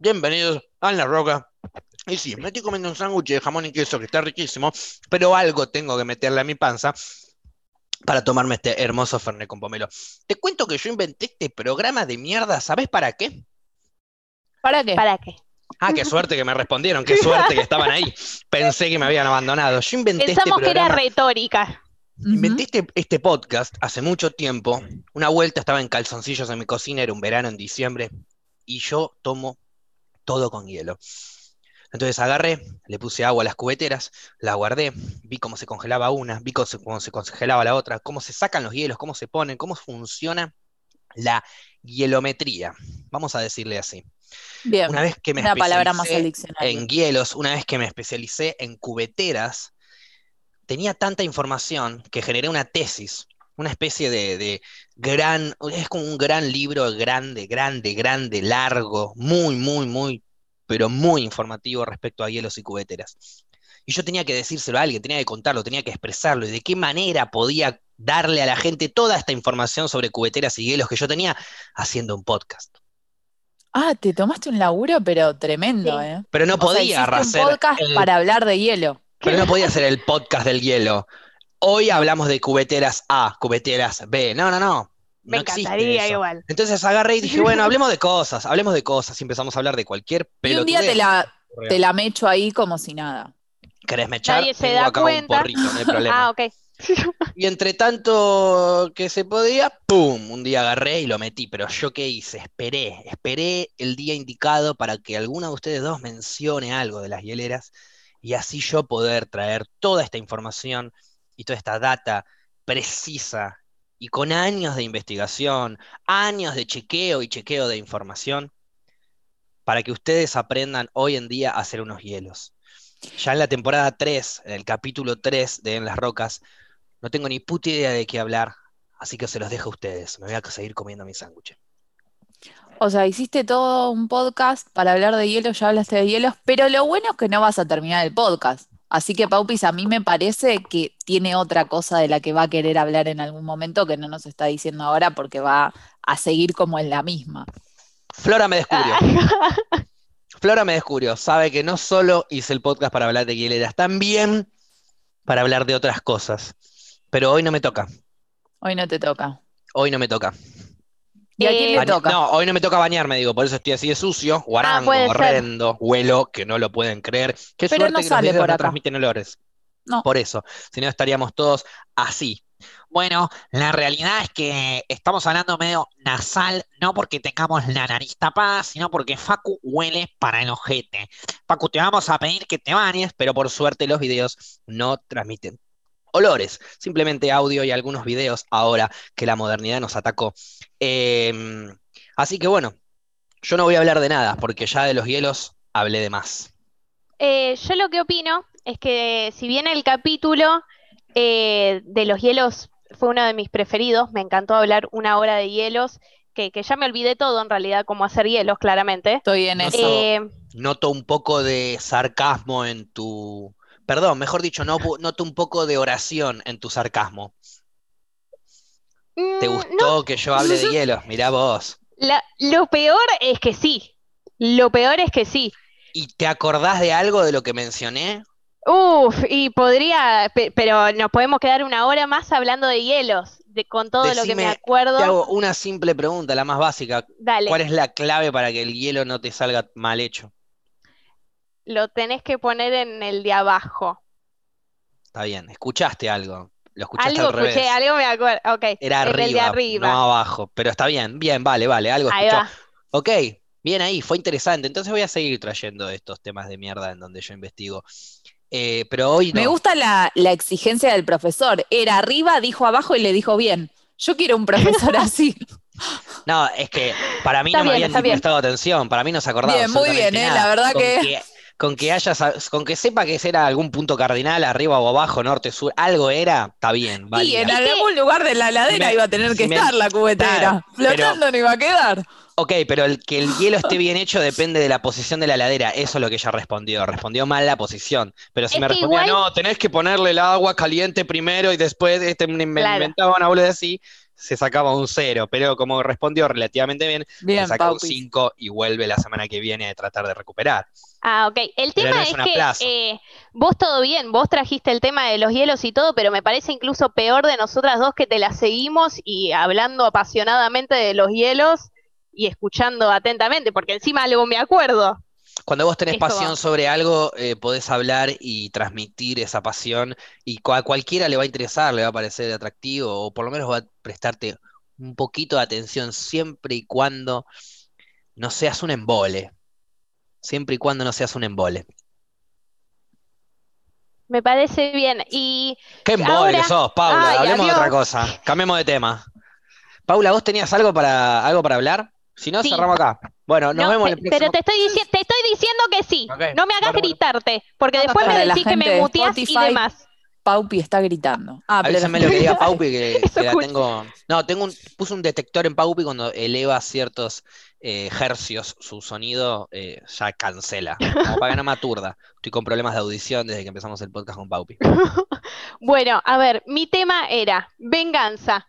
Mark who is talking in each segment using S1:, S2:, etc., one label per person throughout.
S1: Bienvenidos a La Roca. Y sí, me estoy comiendo un sándwich de jamón y queso que está riquísimo, pero algo tengo que meterle a mi panza para tomarme este hermoso Fernet con pomelo. Te cuento que yo inventé este programa de mierda, ¿sabes para qué?
S2: ¿Para qué?
S3: ¿Para qué?
S1: Ah, qué suerte que me respondieron, qué suerte que estaban ahí. Pensé que me habían abandonado. Yo inventé
S3: Pensamos
S1: este
S3: que era
S1: programa.
S3: retórica.
S1: Inventé este, este podcast hace mucho tiempo. Una vuelta estaba en calzoncillos en mi cocina, era un verano en diciembre, y yo tomo todo con hielo. Entonces agarré, le puse agua a las cubeteras, la guardé, vi cómo se congelaba una, vi cómo se, cómo se congelaba la otra, cómo se sacan los hielos, cómo se ponen, cómo funciona la hielometría. Vamos a decirle así.
S2: Bien.
S1: Una vez que me
S2: Una palabra más
S1: en hielos, una vez que me especialicé en cubeteras, tenía tanta información que generé una tesis, una especie de, de gran, es como un gran libro grande, grande, grande, largo, muy, muy, muy, pero muy informativo respecto a hielos y cubeteras. Y yo tenía que decírselo a alguien, tenía que contarlo, tenía que expresarlo, y de qué manera podía darle a la gente toda esta información sobre cubeteras y hielos que yo tenía haciendo un podcast.
S2: Ah, te tomaste un laburo, pero tremendo,
S3: Sí.
S2: ¿eh?
S1: Pero no
S2: O sea,
S1: podía
S2: hiciste un
S1: hacer
S2: podcast
S1: el-
S2: para hablar de hielo.
S1: Pero no podía ser el podcast del hielo. Hoy hablamos de cubeteras A, cubeteras B. No, no, no.
S3: Me
S1: No
S3: encantaría igual.
S1: Entonces agarré y dije, bueno, hablemos de cosas, hablemos de cosas. Y empezamos a hablar de cualquier
S2: Y un día
S1: pelotudez.
S2: te la, te la mecho ahí como si nada.
S1: ¿Querés mechar?
S3: Nadie se
S1: Tengo
S3: da
S1: acá un
S3: cuenta.
S1: porrito, no hay problema.
S3: Ah, ok.
S1: Y entre tanto que se podía, ¡pum! Un día agarré y lo metí. Pero yo qué hice? Esperé, esperé el día indicado para que alguno de ustedes dos mencione algo de las hieleras y así yo poder traer toda esta información y toda esta data precisa y con años de investigación, años de chequeo y chequeo de información para que ustedes aprendan hoy en día a hacer unos hielos. Ya en la temporada 3, en el capítulo 3 de En las Rocas, no tengo ni puta idea de qué hablar, así que se los dejo a ustedes. Me voy a seguir comiendo mi sándwich.
S2: O sea, hiciste todo un podcast para hablar de hielo, ya hablaste de hielos, pero lo bueno es que no vas a terminar el podcast. Así que, Paupis, a mí me parece que tiene otra cosa de la que va a querer hablar en algún momento que no nos está diciendo ahora porque va a seguir como en la misma.
S1: Flora me descubrió. Flora me descubrió. Sabe que no solo hice el podcast para hablar de hieleras, también para hablar de otras cosas. Pero hoy no me toca.
S2: Hoy no te toca.
S1: Hoy no me toca.
S2: ¿Y a quién le
S3: Eh,
S2: toca?
S1: No, hoy no me toca bañarme, digo, por eso estoy así de sucio, guarango,
S3: ser.
S1: horrendo, huelo, que no lo pueden creer. Qué
S2: Pero
S1: suerte
S2: no
S1: que los
S2: sale por
S1: no
S2: acá.
S1: transmiten olores.
S2: No.
S1: Por eso, si no estaríamos todos así.
S4: Bueno, la realidad es que estamos hablando medio nasal, no porque tengamos la nariz tapada, sino porque Facu huele para el ojete. Facu, te vamos a pedir que te bañes.
S1: pero por suerte los videos no transmiten olores, simplemente audio y algunos videos ahora que la modernidad nos atacó. Em, así que bueno, yo no voy a hablar de nada porque ya de los hielos hablé de más.
S3: Eh, yo lo que opino es que si bien el capítulo eh, de los hielos fue uno de mis preferidos, me encantó hablar una hora de hielos, que, que ya me olvidé todo en realidad, cómo hacer hielos, claramente.
S2: Estoy en eso.
S3: Eh,
S1: Noto un poco de sarcasmo en tu... Perdón, mejor dicho, no, noto un poco de oración en tu sarcasmo. ¿Te
S3: mm,
S1: gustó que yo hable de hielos? Mirá vos.
S3: la- lo peor es que sí. Lo peor es que sí.
S1: ¿Y te acordás de algo de lo que mencioné?
S3: Uf, y podría, pe- pero nos podemos quedar una hora más hablando de hielos, de, con todo lo que me acuerdo.
S1: Te hago una simple pregunta, la más básica.
S3: Dale,
S1: ¿Cuál es la clave para que el hielo no te salga mal hecho?
S3: Lo tenés que poner en el de abajo.
S1: Está bien, escuchaste algo. Lo escuchaste
S3: Algo
S1: al revés.
S3: escuché, algo me acuerdo.
S1: Era
S3: en el de
S1: arriba, no abajo. Pero está bien, bien, vale, vale, algo
S3: Ahí
S1: escuchó.
S3: va.
S1: Ok, bien ahí, fue interesante. Entonces voy a seguir trayendo estos temas de mierda en donde yo investigo. Eh, pero hoy
S2: Me gusta la, la exigencia del profesor. Era arriba, dijo abajo y le dijo bien. Yo quiero un profesor así.
S1: No, es que para mí
S3: Está
S1: no me habían prestado atención, para mí no se acordaba
S2: Bien, muy bien, eh, la verdad
S1: Con
S2: que-
S1: con que haya, con que sepa que era algún punto cardinal, arriba o abajo, norte, sur, algo era, está bien,
S2: Y
S1: válida.
S2: en algún lugar de la
S1: me-
S2: ipero iba a tener que
S1: me-
S2: estar la cubetera.
S1: Claro, pero-
S2: Flotando no iba a quedar.
S1: Ok, pero el que el hielo esté bien hecho depende de la posición de la heladera. Eso es lo que ella respondió. Respondió mal la posición. Pero si
S3: Es
S1: me
S3: que
S1: respondía,
S3: igual-
S1: no, tenés que ponerle el agua caliente primero y después este, me me
S3: Claro.
S1: inventaba una boluda así, se sacaba un cero, pero como respondió relativamente bien,
S2: Bien,
S1: se saca un. 5 y vuelve la semana que viene a tratar de recuperar.
S3: Ah, ok. El
S1: Pero
S3: tema
S1: no es
S3: que eh, vos todo bien, vos trajiste el tema de los hielos y todo, pero me parece incluso peor de nosotras dos que te la seguimos y hablando apasionadamente de los hielos y escuchando atentamente, porque encima algo me acuerdo.
S1: Cuando vos tenés
S3: Esto va.
S1: pasión sobre algo, eh, podés hablar y transmitir esa pasión y a cualquiera le va a interesar, le va a parecer atractivo o por lo menos va a prestarte un poquito de atención siempre y cuando no seas un embole. Siempre y cuando no seas un embole.
S3: Me parece bien. Y
S1: ¡Qué embole
S3: Ahora-
S1: que sos, Paula!
S3: Ay,
S1: Hablemos de otra cosa. Cambiemos de tema. Paula, ¿vos tenías algo para, algo para hablar? Si no,
S3: Sí.
S1: cerramos acá. Bueno, nos
S3: no,
S1: vemos en el próximo.
S3: pero te estoy diciendo, te estoy diciendo que sí. No me hagas
S1: bueno,
S3: gritarte, porque
S1: No,
S3: después me decís que me
S2: de
S3: muteás y demás.
S2: Paupi está gritando. Ah, pero
S1: lo que diga Paupi, que, que la tengo. No, tengo un, puse un detector en Paupi cuando eleva ciertos eh, hercios su sonido, eh, ya cancela. Como para que no me aturda. Estoy con problemas de audición desde que empezamos el podcast con Paupi.
S3: Bueno, a ver, mi tema era venganza.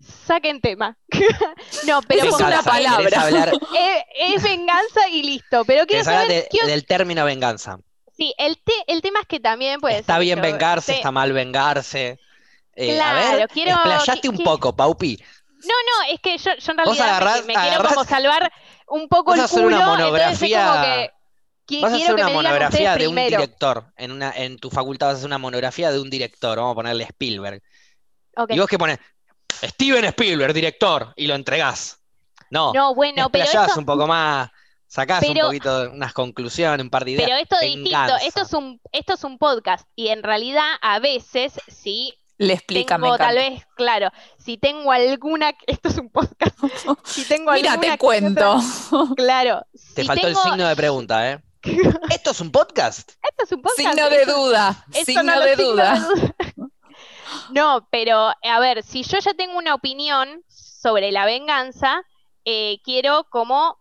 S3: Saquen tema. No, pero
S2: es una palabra.
S1: ¿querés hablar,
S3: Eh, es venganza y listo. Pero quiero saber,
S1: de-
S3: quiero-
S1: del término venganza?
S3: sí, el, te- el tema es que también puede
S1: Está
S3: ser
S1: bien vengarse, está mal vengarse. Eh, a
S3: Claro,
S1: ver,
S3: quiero-
S1: explayate un poco, Paupi.
S3: No, no, es que yo, yo en realidad me-
S1: agarrás-
S3: me, quiero
S1: agarrás-
S3: como salvar un poco
S1: Vas
S3: el
S1: a hacer una
S3: culo, es
S1: monografía-
S3: que
S1: Vas a
S3: quiero
S1: hacer una
S3: me
S1: monografía de un director. En, una, en tu facultad vas a hacer una monografía de un director. Vamos a ponerle Spielberg.
S3: Ok.
S1: Y vos que pones Steven Spielberg, director, y lo entregás. No,
S3: No, bueno, pero esto,
S1: un poco más, sacás un poquito, unas conclusiones, un par de ideas.
S3: pero esto es distinto. Esto es un, esto es un podcast y en realidad a veces sí
S2: Le explica, me
S3: tengo tal vez, claro, si tengo alguna, esto es un podcast, si tengo
S2: Mira,
S3: alguna
S2: te
S3: que otra-
S2: cuento.
S3: claro,
S1: Te
S3: si
S1: faltó
S3: tengo,
S1: el signo de pregunta, ¿eh? ¿Esto es un podcast?
S3: esto es un podcast,
S2: Signo de duda. Signo de duda.
S3: No, pero a ver, si yo ya tengo una opinión sobre la venganza, eh, quiero como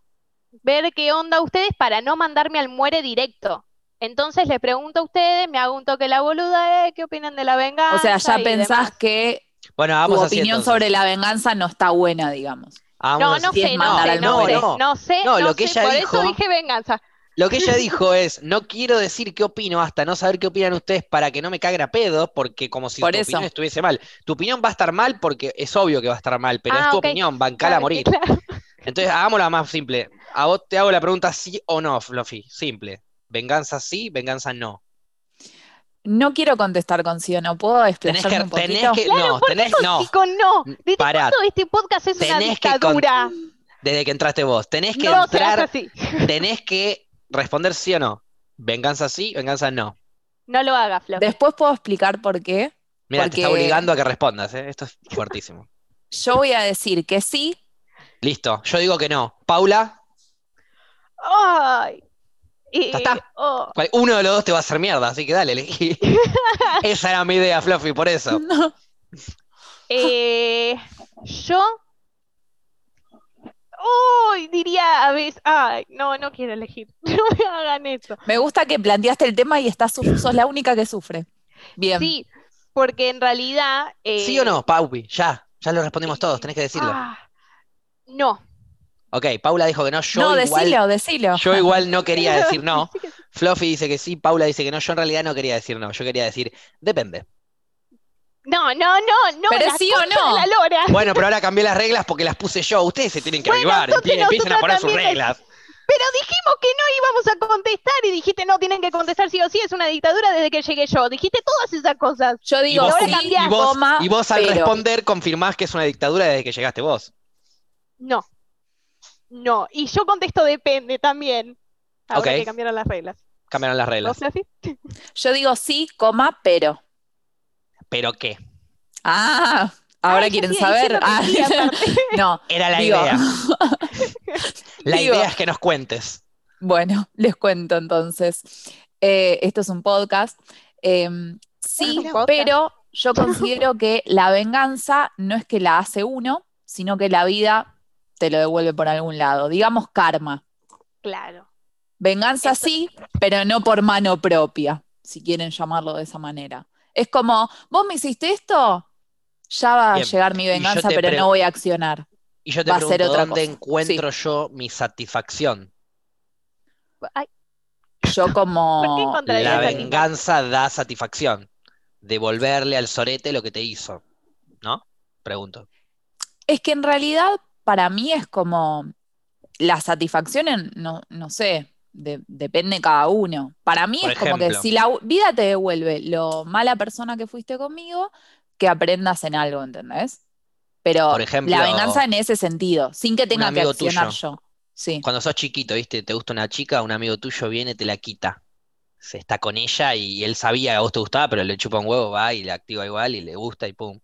S3: ver qué onda ustedes para no mandarme al muere directo. Entonces les pregunto a ustedes, me hago un toque la boluda, eh, ¿qué opinan de la venganza?
S2: O sea, ya
S3: y
S2: pensás
S3: demás.
S2: que
S1: Bueno,
S2: tu
S1: vamos así
S2: opinión
S1: entonces.
S2: sobre la venganza no está buena, digamos.
S1: Vamos
S3: No, no sé, no sé, no, sé, no sé,
S1: No,
S3: no
S1: lo que
S3: sé,
S1: ella
S3: por
S1: dijo-
S3: eso dije venganza.
S1: Lo que ella dijo es, no quiero decir qué opino hasta no saber qué opinan ustedes para que no me caguen a pedo, porque como si
S2: Por
S1: tu
S2: eso.
S1: opinión estuviese mal. Tu opinión va a estar mal porque es obvio que va a estar mal, pero es
S3: Ah,
S1: tu opinión, bancala a morir.
S3: claro.
S1: Entonces, hagámosla más simple. A vos te hago la pregunta sí o no, Fluffy. Simple. Venganza sí, venganza no.
S2: No quiero contestar con sí o no. ¿Puedo
S1: Tenés
S2: explayarme
S1: que,
S2: un
S1: tenés que,
S3: Claro,
S1: no,
S3: ¿por qué
S1: tenés, no.
S3: Sí con no. ¿Desde
S1: Pará.
S3: cuándo este podcast es una
S1: Tenés que con-
S3: dictadura?
S1: Desde que entraste vos. Tenés que
S3: No
S1: entrar,
S3: así.
S1: tenés que responder sí o no. Venganza sí, venganza no.
S3: No lo hagas, Flo.
S2: Después puedo explicar por qué.
S1: Mira, te está obligando a que respondas, ¿eh? Esto es fuertísimo.
S2: Yo voy a decir que sí,
S1: Listo, yo digo que no. Paula,
S3: Ay. Y-
S1: Ya está.
S3: oh.
S1: uno de los dos te va a hacer mierda, así que dale, elegí. Esa era mi idea, Fluffy, por eso.
S2: no,
S3: Eh, yo. Uy, diría a veces. Ay, no, no quiero elegir. No me hagan eso.
S2: me gusta que planteaste el tema y estás, sos la única que sufre. Bien.
S3: Sí, porque en realidad. eh,
S1: ¿Sí o no, Paupi? Ya, ya lo respondimos todos, tenés que decirlo.
S3: ah, no.
S1: Ok, Paula dijo que no, yo
S2: no,
S1: igual,
S2: decilo, decilo.
S1: yo igual no quería decir no. Fluffy dice que sí, Paula dice que no, yo en realidad no quería decir no, yo quería decir, depende.
S3: No, no, no, no.
S2: Pero sí o no.
S3: la lora.
S1: Bueno, pero ahora cambié las reglas porque las puse yo, ustedes se tienen que
S3: Bueno,
S1: avivar,
S3: entonces
S1: empie- empiecen a poner sus reglas.
S3: Pero dijimos que no íbamos a contestar y dijiste no tienen que contestar sí o sí, es una dictadura desde que llegué yo. Dijiste todas esas cosas.
S2: Yo
S1: Y
S2: digo
S1: vos,
S3: ahora
S2: sí,
S3: cambiás,
S1: y vos-
S2: coma,
S1: y vos al
S2: pero.
S1: responder confirmás que es una dictadura desde que llegaste vos.
S3: No. No. Y yo contesto depende también. Ahora
S1: Ok.
S3: que cambiaron las reglas.
S1: Cambiaron las
S3: ¿Vos,
S1: reglas.
S3: Fluffy?
S2: Yo digo sí, coma, pero.
S1: ¿Pero qué?
S2: Ah, ahora
S3: Ay,
S2: quieren saber.
S3: sí,
S2: Ah, no,
S1: Era la
S2: Digo-
S1: idea. La
S2: Digo-
S1: idea es que nos cuentes.
S2: Bueno, les cuento entonces. Eh, esto es un podcast. Em, sí,
S3: un podcast.
S2: pero yo considero que la venganza no es que la hace uno, sino que la vida te lo devuelve por algún lado. Digamos karma.
S3: Claro.
S2: Venganza
S3: Eso-
S2: sí, pero no por mano propia, si quieren llamarlo de esa manera. Es como, vos me hiciste esto, Ya va
S1: Bien.
S2: a llegar mi venganza, pero no voy a accionar.
S1: Y yo te
S2: Va a ser
S1: pregunto,
S2: otra
S1: ¿dónde
S2: cosa.
S1: encuentro yo mi satisfacción?
S3: Ay,
S2: Yo como...
S3: ¿Por qué encontrarías
S1: La venganza da satisfacción. Devolverle al sorete lo que te hizo. ¿No? Pregunto.
S2: Es que en realidad para mí es como la satisfacción, en- no, no sé, de- depende cada uno. Para mí
S1: Por
S2: es como que si la vida te devuelve lo mala persona que fuiste conmigo, que aprendas en algo, ¿entendés? Pero
S1: Por ejemplo,
S2: la venganza en ese sentido, sin que tenga que accionar
S1: tuyo.
S2: yo. Sí,
S1: Cuando sos chiquito, ¿viste? Te gusta una chica, un amigo tuyo viene, te la quita. Se está con ella y él sabía que a vos te gustaba, pero le chupa un huevo, va y le activa igual y le gusta y pum.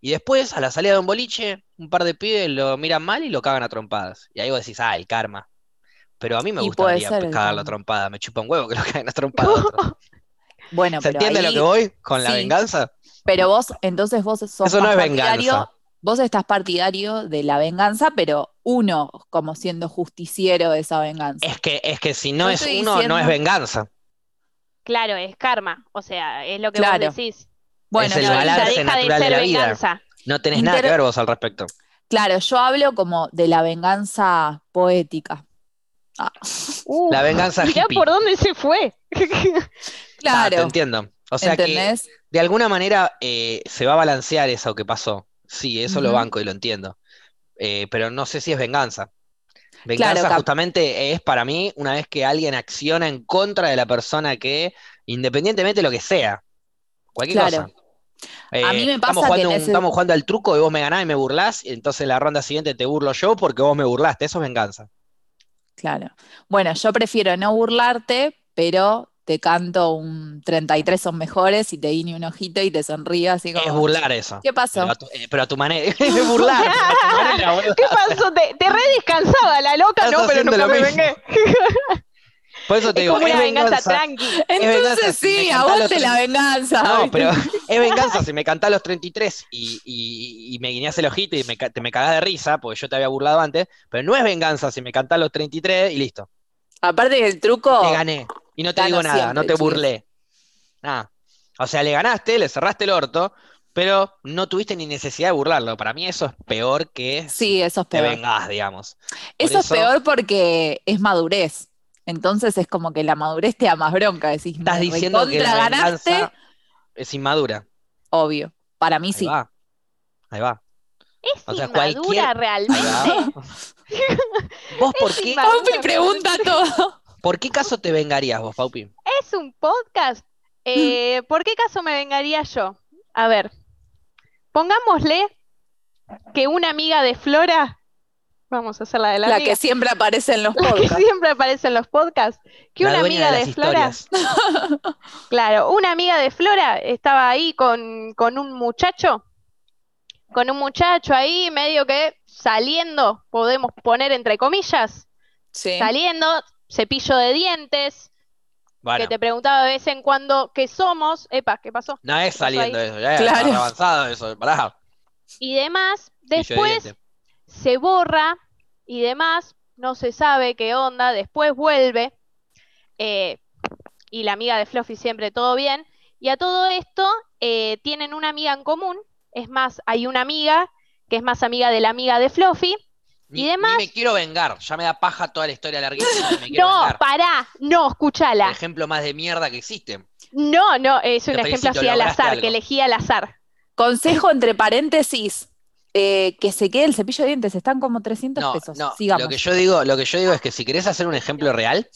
S1: Y después, a la salida de un boliche, un par de pibes lo miran mal y lo cagan a trompadas. Y ahí vos decís, ah, el karma. Pero a mí me gustaría
S2: ser el
S1: cagarlo a
S2: karma.
S1: trompada, me chupa un huevo que lo caguen a trompadas. a otro.
S2: bueno,
S1: ¿Se
S2: pero
S1: entiende lo que voy con la venganza?
S2: Pero vos, entonces vos sos
S1: Eso no es
S2: partidario,
S1: venganza.
S2: vos estás partidario de la venganza, pero uno como siendo justiciero de esa venganza.
S1: Es que, es que si no
S2: Yo
S1: es uno, no es venganza.
S3: Claro, es karma. O sea, es lo que
S2: Claro.
S3: vos decís.
S2: Bueno,
S1: el
S2: no,
S3: Ya
S1: balance
S3: de
S1: de la vida.
S3: venganza.
S1: No tenés nada que ver vos al respecto.
S2: claro, yo hablo como de la venganza poética. Ah,
S3: Uh,
S1: La venganza
S3: mirá
S1: hippie.
S3: por dónde se fue.
S1: Ah, te
S2: claro,
S1: entiendo. O sea que de alguna manera eh, se va a balancear eso que pasó. Sí, eso lo banco y lo entiendo. Eh, pero no sé si es venganza. Venganza
S2: Claro,
S1: justamente es para mí una vez que alguien acciona en contra de la persona que, independientemente de lo que sea, cualquier
S2: Claro.
S1: cosa. Eh,
S2: A mí me
S1: estamos
S2: pasa que
S1: jugando, un-
S2: ese-
S1: estamos jugando al truco y vos me ganás y me burlás, y entonces la ronda siguiente te burlo yo porque vos me burlaste. Eso es venganza.
S2: Claro. Bueno, yo prefiero no burlarte, pero te canto un 33 son mejores y te guiño un ojito y te sonrío así como.
S1: Es burlar eso.
S2: ¿Qué pasó?
S1: Pero a tu, eh, pero a tu manera. Es burlar. pero a tu manera.
S3: ¿Qué pasó? Te, te re descansaba la loca,
S1: Estás
S3: no, pero nunca
S1: lo
S3: me
S1: mismo.
S3: vengué.
S1: Por eso te
S3: Es
S1: digo,
S3: como
S1: es
S3: una venganza
S1: venganza.
S3: tranqui.
S1: Venganza
S2: Entonces
S1: si
S2: sí,
S1: los
S2: aguante la
S1: tre-
S2: venganza.
S1: No, pero es venganza si me cantás los 33 y, y, y me guiñás el ojito y me, te me cagás de risa, porque yo te había burlado antes, pero no es venganza si me cantás los 33 y listo,
S2: Aparte del truco,
S1: te gané. Y no te digo nada,
S2: siempre,
S1: no te burlé. Nada. O sea, le ganaste, le cerraste el orto, pero no tuviste ni necesidad de burlarlo. Para mí eso es peor que
S2: sí, eso es
S1: te
S2: peor.
S1: vengás, digamos.
S2: Eso es peor porque es madurez. Entonces es como que la madurez te da más bronca. Decís,
S1: Estás
S2: me
S1: diciendo que la
S2: ganaste,
S1: es inmadura.
S2: obvio. Para mí
S1: Ahí
S2: sí.
S1: va. Ahí va.
S3: Es
S1: O sea,
S3: inmadura
S1: cualquier-
S3: realmente.
S1: va. ¿Vos por qué.
S2: Paupi pregunta todo.
S1: por qué caso te vengarías vos, Paupi?
S3: Es un podcast. Eh, ¿por qué caso me vengaría yo? A ver, pongámosle que una amiga de Flora, vamos a hacer la de la,
S2: La
S3: amiga,
S2: que siempre aparece en los
S3: la que siempre aparece en los podcasts, que
S1: La
S3: una amiga
S1: de
S3: Flora, claro, una amiga de Flora estaba ahí con, con un muchacho, con un muchacho ahí medio que saliendo, podemos poner entre comillas,
S2: Sí.
S3: saliendo, cepillo de dientes,
S1: Bueno,
S3: que te preguntaba de vez en cuando qué somos, epa, ¿qué pasó?
S1: no es saliendo eso, ya
S2: Claro.
S1: está avanzado eso, pará.
S3: Y demás, después. Se borra y demás, no se sabe qué onda, después vuelve, eh, y la amiga de Fluffy siempre todo bien, y a todo esto eh, tienen una amiga en común, es más, hay una amiga que es más amiga de la amiga de Fluffy,
S1: Ni,
S3: y demás-
S1: ni me quiero vengar, ya me da paja toda la historia larguísima y me quiero
S3: no,
S1: vengar.
S3: pará, no,
S1: El
S3: escúchala,
S1: ejemplo más de mierda que existe.
S3: no, no, es un
S1: Te
S3: ejemplo
S1: felicito,
S3: así al azar,
S1: algo.
S3: que elegí al azar.
S2: Consejo entre paréntesis. Eh, que se quede el cepillo de dientes. Están como 300
S1: No,
S2: pesos.
S1: no,
S2: Sigamos.
S1: lo que yo digo, lo que yo digo es que si querés hacer un ejemplo real,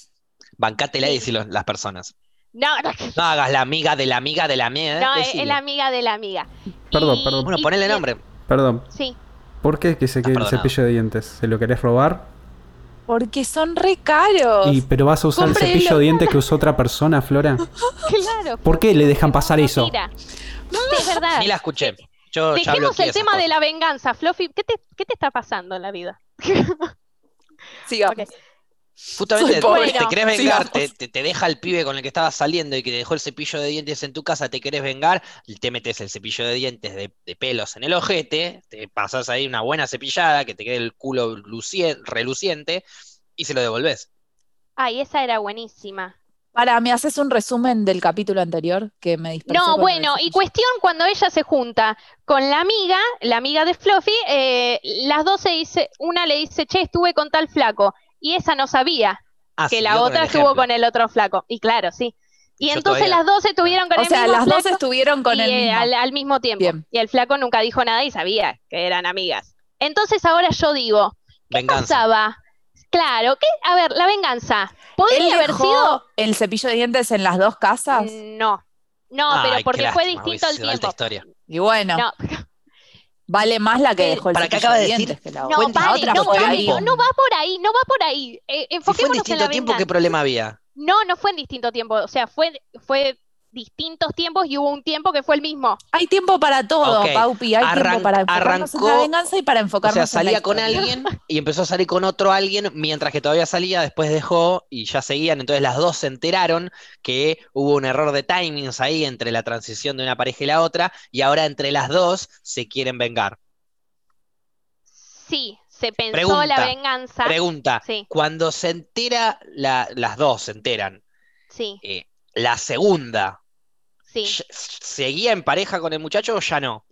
S1: bancátela y decilo las personas.
S3: No, no,
S1: No hagas la amiga de la amiga de la amiga.
S3: no, es,
S1: decilo.
S3: es la amiga de la amiga.
S5: Perdón,
S3: Y-
S5: perdón.
S1: Bueno, ponele nombre.
S5: Perdón,
S3: Sí.
S5: ¿por qué que se quede el cepillo de dientes? ¿Se lo querés robar?
S2: Porque son re caros.
S5: Y, pero vas a usar el cepillo de dientes que usó otra persona, Flora.
S3: Claro.
S5: ¿Por qué le dejan pasar eso?
S3: Mira, es verdad.
S1: Ni la escuché. Yo
S3: Dejemos el tema de la venganza, Fluffy. ¿Qué te, qué te está pasando en la vida?
S2: Sigamos.
S1: Justamente,
S2: Soy pobre.
S1: te querés
S2: Bueno,
S1: vengar, te, te- te deja el pibe con el que estabas saliendo y que te dejó el cepillo de dientes en tu casa, te querés vengar, te metes el cepillo de dientes de, de pelos en el ojete, te pasas ahí una buena cepillada, que te quede el culo lucien- reluciente, y se lo devolvés.
S3: Ay, esa era buenísima.
S2: Para, ¿me haces un resumen del capítulo anterior que me dispersé
S3: No, bueno, y cuestión cuando ella se junta con la amiga, la amiga de Fluffy, eh, las dos se dice, una le dice, che, estuve con tal flaco, y esa no sabía
S1: Ah,
S3: que la otra estuvo con el otro flaco. Y claro, sí. Y
S1: Yo
S3: entonces
S1: todavía-
S3: las dos estuvieron con
S2: O
S3: el
S2: sea,
S3: mismo
S2: las dos
S3: flaco
S2: estuvieron con
S3: y,
S2: el
S3: eh, al, al mismo tiempo.
S2: Bien.
S3: Y el flaco nunca dijo nada y sabía que eran amigas. Entonces ahora yo digo, ¿qué
S1: Venganza.
S3: pasaba? Claro, ¿qué? A ver, la venganza. ¿Podría
S2: ¿Él
S3: haber
S2: dejó
S3: sido?
S2: el cepillo de dientes en las dos casas?
S3: No. No,
S1: Ay,
S3: pero
S1: qué
S3: porque fue
S1: lástima,
S3: distinto el tiempo.
S1: historia.
S2: Y bueno,
S3: No,
S2: vale más la que dejó el
S1: para qué acaba
S2: de
S1: de decir?
S2: dientes que la
S3: no,
S2: La
S3: vale,
S2: otra
S3: no, vale, no, no va por ahí, no va por ahí. Eh,
S1: Si fue en
S3: enfoquémonos en
S1: distinto
S3: la
S1: tiempo, ¿qué
S3: venganza.
S1: problema había?
S3: No, no fue en distinto tiempo, o sea, fue, fue distintos tiempos y hubo un tiempo que fue el mismo.
S2: Hay tiempo para todo, Paupi. Hay
S1: arran-
S2: tiempo para enfocarnos en la
S1: arrancó-
S2: venganza y para
S1: O
S2: enfocarnos
S1: sea,
S2: en la
S1: salía con alguien y empezó a salir con otro alguien mientras que todavía salía, después dejó y ya seguían. Entonces las dos se enteraron que hubo un error de timings ahí entre la transición de una pareja y la otra y ahora entre las dos se quieren vengar.
S3: Sí, se pensó
S1: Pregunta,
S3: la venganza.
S1: Pregunta,
S3: Sí,
S1: cuando se entera, la- las dos se enteran,
S3: sí,
S1: eh, la segunda,
S3: sí.
S1: ¿ya- ¿seguía en pareja con el muchacho o ya no?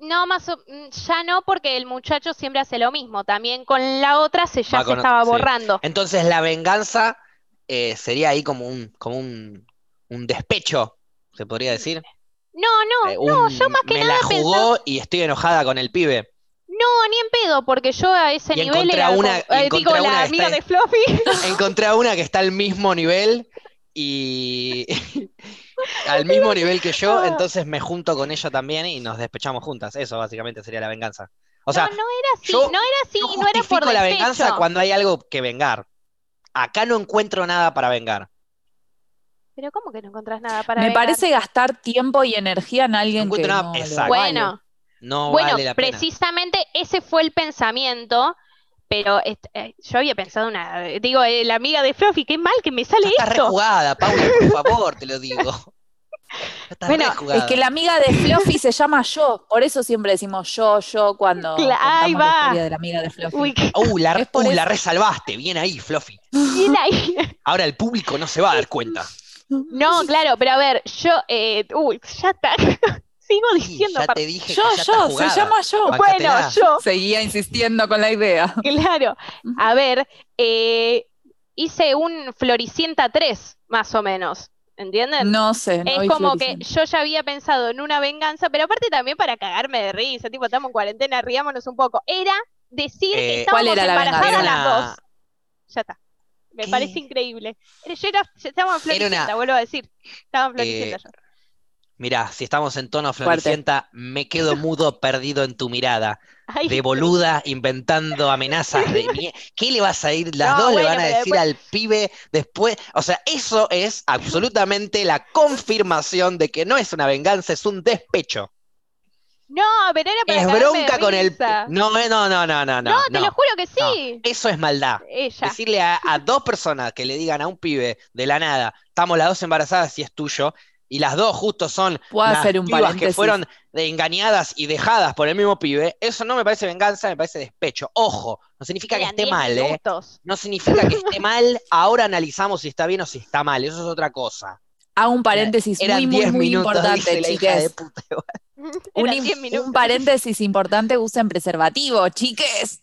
S3: No, más o- mm, ya no, porque el muchacho siempre hace lo mismo. También con la otra se ya se estaba
S1: sí.
S3: borrando.
S1: Entonces la venganza eh, sería ahí como un, como un, un despecho, se podría decir.
S3: No, no,
S1: Eh,
S3: no, yo más que
S1: me
S3: nada
S1: la jugó
S3: pensaba-
S1: y estoy enojada con el pibe.
S3: No, ni en pedo, porque yo a ese
S1: Y
S3: nivel era
S1: una-
S3: eh, digo,
S1: una
S3: la amiga de Fluffy.
S1: Encontré a una que está al mismo nivel y al mismo nivel que yo, entonces me junto con ella también y nos despechamos juntas. Eso básicamente sería la venganza. O sea,
S3: no, no era así,
S1: yo-
S3: no era así,
S1: yo
S3: no era por
S1: la venganza cuando hay algo que vengar. Acá no encuentro nada para vengar.
S3: Pero ¿cómo que no encontrás nada para
S2: Me
S3: vengar?
S2: parece gastar tiempo y energía en alguien
S1: encuentro
S2: que
S1: nada-
S2: no
S1: exacto.
S2: vale.
S3: Bueno,
S1: No
S3: bueno,
S1: vale la pena.
S3: precisamente ese fue el pensamiento, pero eh, yo había pensado una, digo, eh, la amiga de Fluffy, qué mal que me sale esto.
S1: rejugada, Paula, por favor, te lo digo. Ya estás
S3: Bueno,
S1: rejugada.
S2: Es que la amiga de Fluffy se llama yo, por eso siempre decimos yo, yo cuando
S3: ahí
S2: la historia de la amiga de Fluffy.
S3: Uy, qué
S1: Uh, la,
S2: por
S1: uh, la resalvaste, bien ahí, Fluffy.
S3: bien ahí.
S1: Ahora el público no se va a dar cuenta.
S3: No, claro, pero a ver, yo, eh, uy, ya está. Sigo
S1: Sí,
S3: diciendo,
S1: ya
S3: par-
S1: te dije
S2: Yo,
S1: que ya está
S2: yo, se llama yo.
S3: Bueno, yo,
S2: Seguía insistiendo con la idea.
S3: claro. A ver, eh, hice un Floricienta 3, más o menos, ¿entienden?
S2: No sé, no
S3: Es como que yo ya había pensado en una venganza, pero aparte también para cagarme de risa, tipo, estamos en cuarentena, riámonos un poco. Era decir que
S1: Eh,
S3: estábamos
S2: ¿cuál era la
S3: embarazadas
S2: venganza?
S3: las dos. Ya está. Me
S1: ¿Qué?
S3: parece increíble. Era- Yo era, estaba en
S1: una-
S3: Floricienta, vuelvo a decir. Estaba en Floricienta
S1: Eh,
S3: yo.
S1: Mirá, si estamos en tono floricienta, me quedo mudo perdido en tu mirada.
S3: Ay,
S1: De boluda inventando amenazas de mie- ¿Qué le vas a ir? Las
S3: No,
S1: dos le van a decir
S3: después-
S1: al pibe después. O sea, eso es absolutamente la confirmación de que no es una venganza, es un despecho.
S3: No, pero era para
S1: Es bronca con el. No, eh, no, no, no, no, no.
S3: Te
S1: no.
S3: lo juro que
S1: no.
S3: sí.
S1: Eso es maldad.
S3: Ella.
S1: Decirle a, a dos personas que le digan a un pibe de la nada, estamos las dos embarazadas si es tuyo, y las dos justo son las
S2: hacer un
S1: pibas que fueron de engañadas y dejadas por el mismo pibe, eso no me parece venganza, me parece despecho. Ojo, no significa que esté
S3: 10
S1: mal, ¿eh? No significa que esté mal, ahora analizamos si está bien o si está mal, eso es otra cosa.
S2: Hago un paréntesis
S1: Eran
S2: muy, muy,
S1: 10
S2: muy
S1: minutos,
S2: importante, chiques. Un,
S3: Eran
S2: im-
S3: 10
S2: un
S3: minutos.
S2: paréntesis importante, usen preservativo, chiques.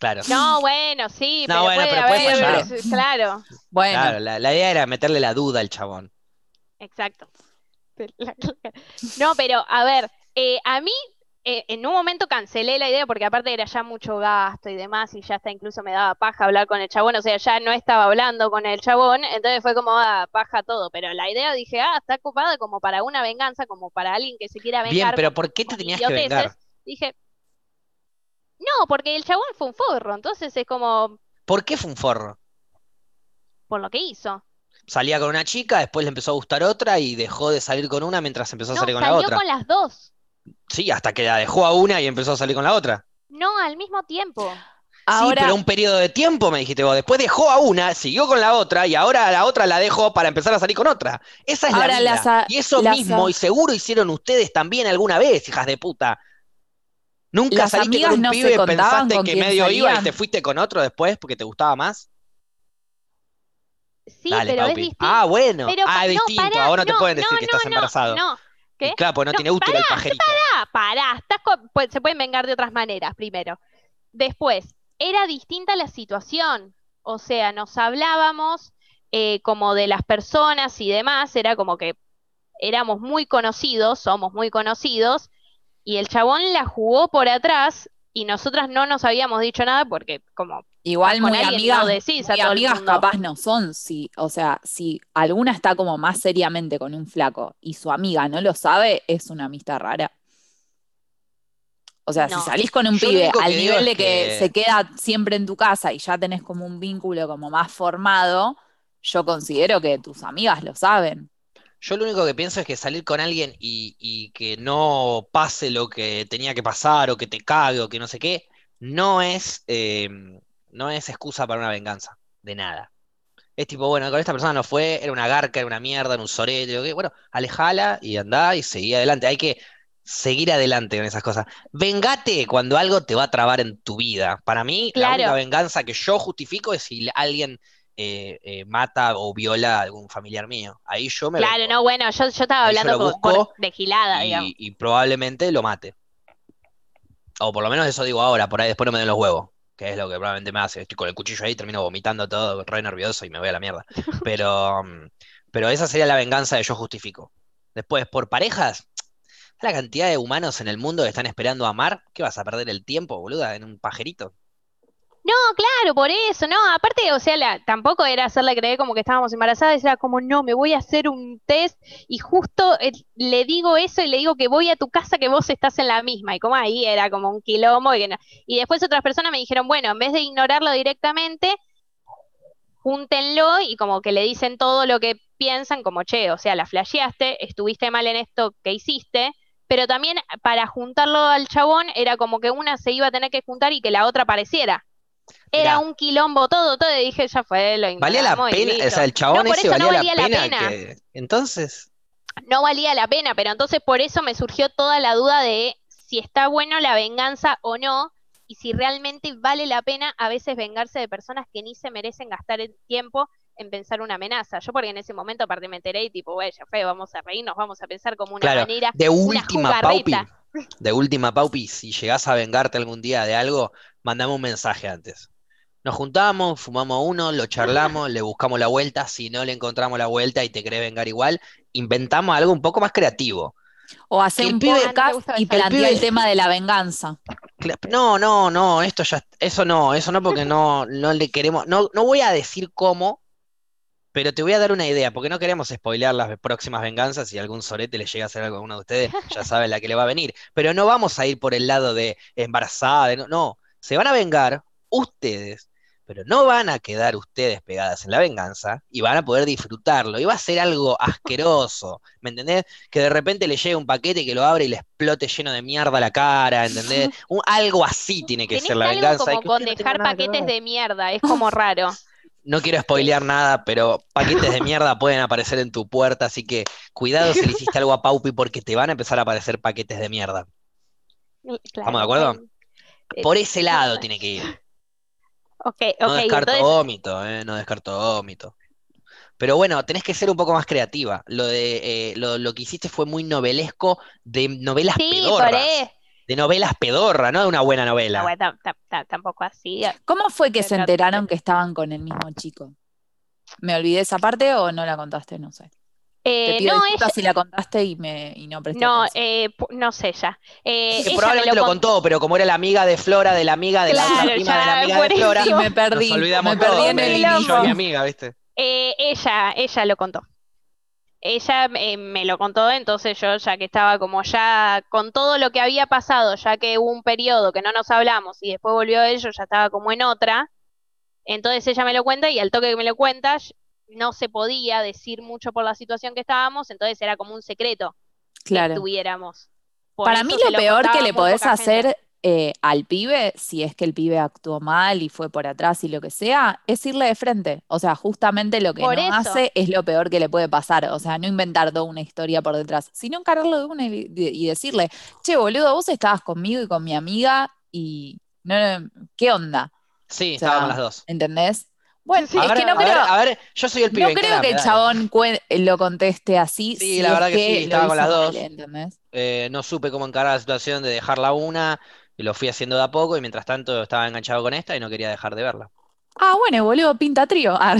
S1: Claro.
S3: No, bueno, sí,
S1: No,
S3: pero
S1: bueno,
S3: puede
S1: pero puede
S3: haber,
S2: fallar.
S3: claro,
S2: Bueno,
S1: Claro, la, la idea era meterle la duda al chabón.
S3: Exacto. No, pero a ver, eh, a mí eh, en un momento cancelé la idea porque aparte era ya mucho gasto y demás y ya hasta incluso me daba paja hablar con el chabón, o sea, ya no estaba hablando con el chabón, entonces fue como ah, paja todo, pero la idea dije, ah, está ocupada como para una venganza, como para alguien que se quiera vengar.
S1: Bien, pero ¿por qué te tenías que vengar?
S3: Dije, no, porque el chabón fue un forro, entonces es como
S1: ¿Por qué fue un forro?
S3: por lo que hizo.
S1: Salía con una chica, después le empezó a gustar otra y dejó de salir con una mientras empezó a salir con la
S3: salió
S1: otra.
S3: con las dos.
S1: Sí, hasta que la dejó a una y empezó a salir con la otra.
S3: No, al mismo tiempo.
S1: Sí,
S2: ahora
S1: pero un periodo de tiempo, me dijiste vos. Después dejó a una, siguió con la otra y ahora a la otra la dejó para empezar a salir con otra. Esa es la
S2: Ahora
S1: vida.
S2: las a-
S1: Y eso mismo,
S2: a-
S1: y seguro hicieron ustedes también alguna vez, hijas de puta. ¿Nunca
S2: Las
S1: saliste con un
S2: no
S1: pibe y pensaste que medio iba y
S2: salían.
S1: te fuiste con otro después porque te gustaba más?
S3: Sí,
S1: Dale,
S3: pero es distinto.
S1: Ah, bueno.
S3: Pero
S1: ah,
S3: pa-
S1: es
S3: no,
S1: distinto.
S3: pará,
S1: Ahora no te pueden decir
S3: no,
S1: que estás embarazado.
S3: No,
S1: claro, pues no, tiene útero el pajerito.
S3: Pará, estás con- pues, se pueden vengar de otras maneras, primero. Después, era distinta la situación. O sea, nos hablábamos eh, como de las personas y demás, era como que éramos muy conocidos, somos muy conocidos, y el chabón la jugó por atrás y nosotras no nos habíamos dicho nada porque como
S2: Igual
S3: con
S2: muy amigas,
S3: no decís a
S2: muy
S3: todo el
S2: amigas
S3: mundo.
S2: capaz no son, si, o sea, si alguna está como más seriamente con un flaco y su amiga no lo sabe, es una amistad rara. O sea,
S3: No.
S2: si salís con un
S1: Yo
S2: pibe al nivel de que,
S1: que-
S2: se queda siempre en tu casa y ya tenés como un vínculo como más formado, yo considero que tus amigas lo saben.
S1: Yo lo único que pienso es que salir con alguien y, y que no pase lo que tenía que pasar o que te cague o que no sé qué, no es, eh, no es excusa para una venganza, de nada. Es tipo, bueno, con esta persona no fue, era una garca, era una mierda, era un sorete, ¿ok? Bueno, alejala y andá y seguí adelante. Hay que seguir adelante con esas cosas. Vengate cuando algo te va a trabar en tu vida. Para mí, la
S3: Claro.
S1: única venganza que yo justifico es si alguien eh, eh, mata o viola a algún familiar mío. Ahí yo me
S3: Claro,
S1: vengo.
S3: no, bueno, yo, yo estaba
S1: Ahí yo
S3: hablando
S1: lo
S3: por, de gilada, digamos.
S1: y probablemente lo mate. O por lo menos eso digo ahora, por ahí después no me den los huevos, que es lo que probablemente me hace. Estoy con el cuchillo ahí, termino vomitando todo, re nervioso y me voy a la mierda. Pero, mm, pero esa sería la venganza que yo justifico. Después, por parejas, la cantidad de humanos en el mundo que están esperando amar, ¿qué vas a perder el tiempo, boluda, en un pajerito?
S3: No, claro, por eso, no, aparte, o sea, la- tampoco era hacerle creer como que estábamos embarazadas, era como, no, me voy a hacer un test y justo eh, le digo eso y le digo que voy a tu casa que vos estás en la misma, y como ahí era como un quilombo, y, no- y después otras personas me dijeron, bueno, en vez de ignorarlo directamente, júntenlo y como que le dicen todo lo que piensan, como, che, o sea, la flasheaste, estuviste mal en esto que hiciste, pero también para juntarlo al chabón era como que una se iba a tener que juntar y que la otra apareciera. Era
S1: Mirá.
S3: un quilombo todo, todo, y dije, ya fue, lo
S1: ¿Valía la pena? O sea, el chabón
S3: No,
S1: ese
S3: eso no
S1: valía
S3: valía
S1: la
S3: la
S1: pena
S3: pena.
S1: que... Entonces,
S3: No valía la pena, pero entonces por eso me surgió toda la duda de si está bueno la venganza o no, y si realmente vale la pena a veces vengarse de personas que ni se merecen gastar el tiempo en pensar una amenaza. Yo porque en ese momento aparte me enteré y tipo, güey, ya fue, vamos a reírnos, vamos a pensar como una
S1: Claro,
S3: manera,
S1: de
S3: una
S1: última, Paupi,
S3: jugarreta.
S1: de última, Paupi, si llegás a vengarte algún día de algo, mandame un mensaje antes. Nos juntamos, fumamos uno, lo charlamos, le buscamos la vuelta, si no le encontramos la vuelta y te querés vengar igual, inventamos algo un poco más creativo.
S2: O hacer un
S1: pibe-
S2: podcast y plantear
S1: El
S2: tema de la venganza.
S1: No, no, no, esto ya, eso no, eso no porque no, no le queremos, no, no voy a decir cómo, pero te voy a dar una idea, porque no queremos spoilear las próximas venganzas, si algún sorete le llega a hacer algo a uno de ustedes, ya saben la que le va a venir, pero no vamos a ir por el lado de embarazada, de no, no, se van a vengar ustedes, pero no van a quedar ustedes pegadas en la venganza y van a poder disfrutarlo, y va a ser algo asqueroso, ¿me entendés? Que de repente le llegue un paquete que lo abre y le explote lleno de mierda la cara, ¿entendés? Un- algo así tiene que
S3: Tenés
S1: ser la
S3: algo
S1: venganza.
S3: como con
S1: no
S3: dejar
S1: que
S3: paquetes de mierda, es como raro.
S1: No quiero spoilear nada, pero paquetes de mierda pueden aparecer en tu puerta, así que cuidado si le hiciste algo a Paupi porque te van a empezar a aparecer paquetes de mierda.
S3: Claro,
S1: de acuerdo?
S3: Eh,
S1: Por ese lado
S3: no.
S1: tiene que ir.
S3: Ok,
S1: No
S3: ok,
S1: descarto
S3: entonces,
S1: vómito, eh, no descarto vómito. Pero bueno, tenés que ser un poco más creativa. Lo de eh, lo, lo que hiciste fue muy novelesco de novelas
S3: sí,
S1: pedorras.
S3: eso.
S1: De novelas pedorra, no de una buena
S3: No,
S1: novela.
S3: tampoco así.
S2: ¿Cómo fue que se enteraron que estaban con el mismo chico? ¿Me olvidé esa parte o no la contaste? No sé. Te
S3: Eh,
S2: pido
S3: no,
S2: disculpas
S3: ella,
S2: si la contaste y, me, y no presté
S3: no, eh, no sé ya. Eh,
S1: Que probablemente lo
S3: contó.
S1: contó, pero como era la amiga de Flora, de la amiga de la prima de la amiga de Flora,
S2: Sí, me perdí.
S1: nos olvidamos
S2: me perdí en el
S1: yo a mi amiga, ¿viste?
S3: Eh, ella, ella lo contó. Ella eh, me lo contó, entonces yo ya que estaba como ya con todo lo que había pasado, ya que hubo un periodo que no nos hablamos y después volvió él, yo ya estaba como en otra. Entonces ella me lo cuenta y al toque que me lo cuenta no se podía decir mucho por la situación que estábamos, entonces era como un secreto que
S2: Claro.
S3: tuviéramos. Por
S2: Para mí lo peor que le podés hacer eh, al pibe, si es que el pibe actuó mal y fue por atrás y lo que sea, es irle de frente. O sea, justamente lo que
S3: Por
S2: no
S3: eso.
S2: hace es lo peor que le puede pasar. O sea, no inventar toda una historia por detrás, sino encararlo de una y, y decirle, che, boludo, vos estabas conmigo y con mi amiga y no, no, ¿qué onda?
S1: Sí,
S2: O sea,
S1: estábamos las dos.
S2: ¿Entendés? Bueno,
S3: Sí.
S2: Es
S1: ver,
S2: que no
S1: a ver,
S2: creo,
S1: a ver, yo soy el pibe.
S2: no creo que el
S1: dale.
S2: chabón lo conteste así.
S1: Sí,
S2: si
S1: la
S2: es
S1: verdad que sí, estaba con las
S2: con
S1: dos. Eh, no supe cómo encarar la situación de dejarla una y lo fui haciendo de a poco y mientras tanto estaba enganchado con esta y no quería dejar de verla.
S2: Ah, bueno, boludo, pinta trío. Ah,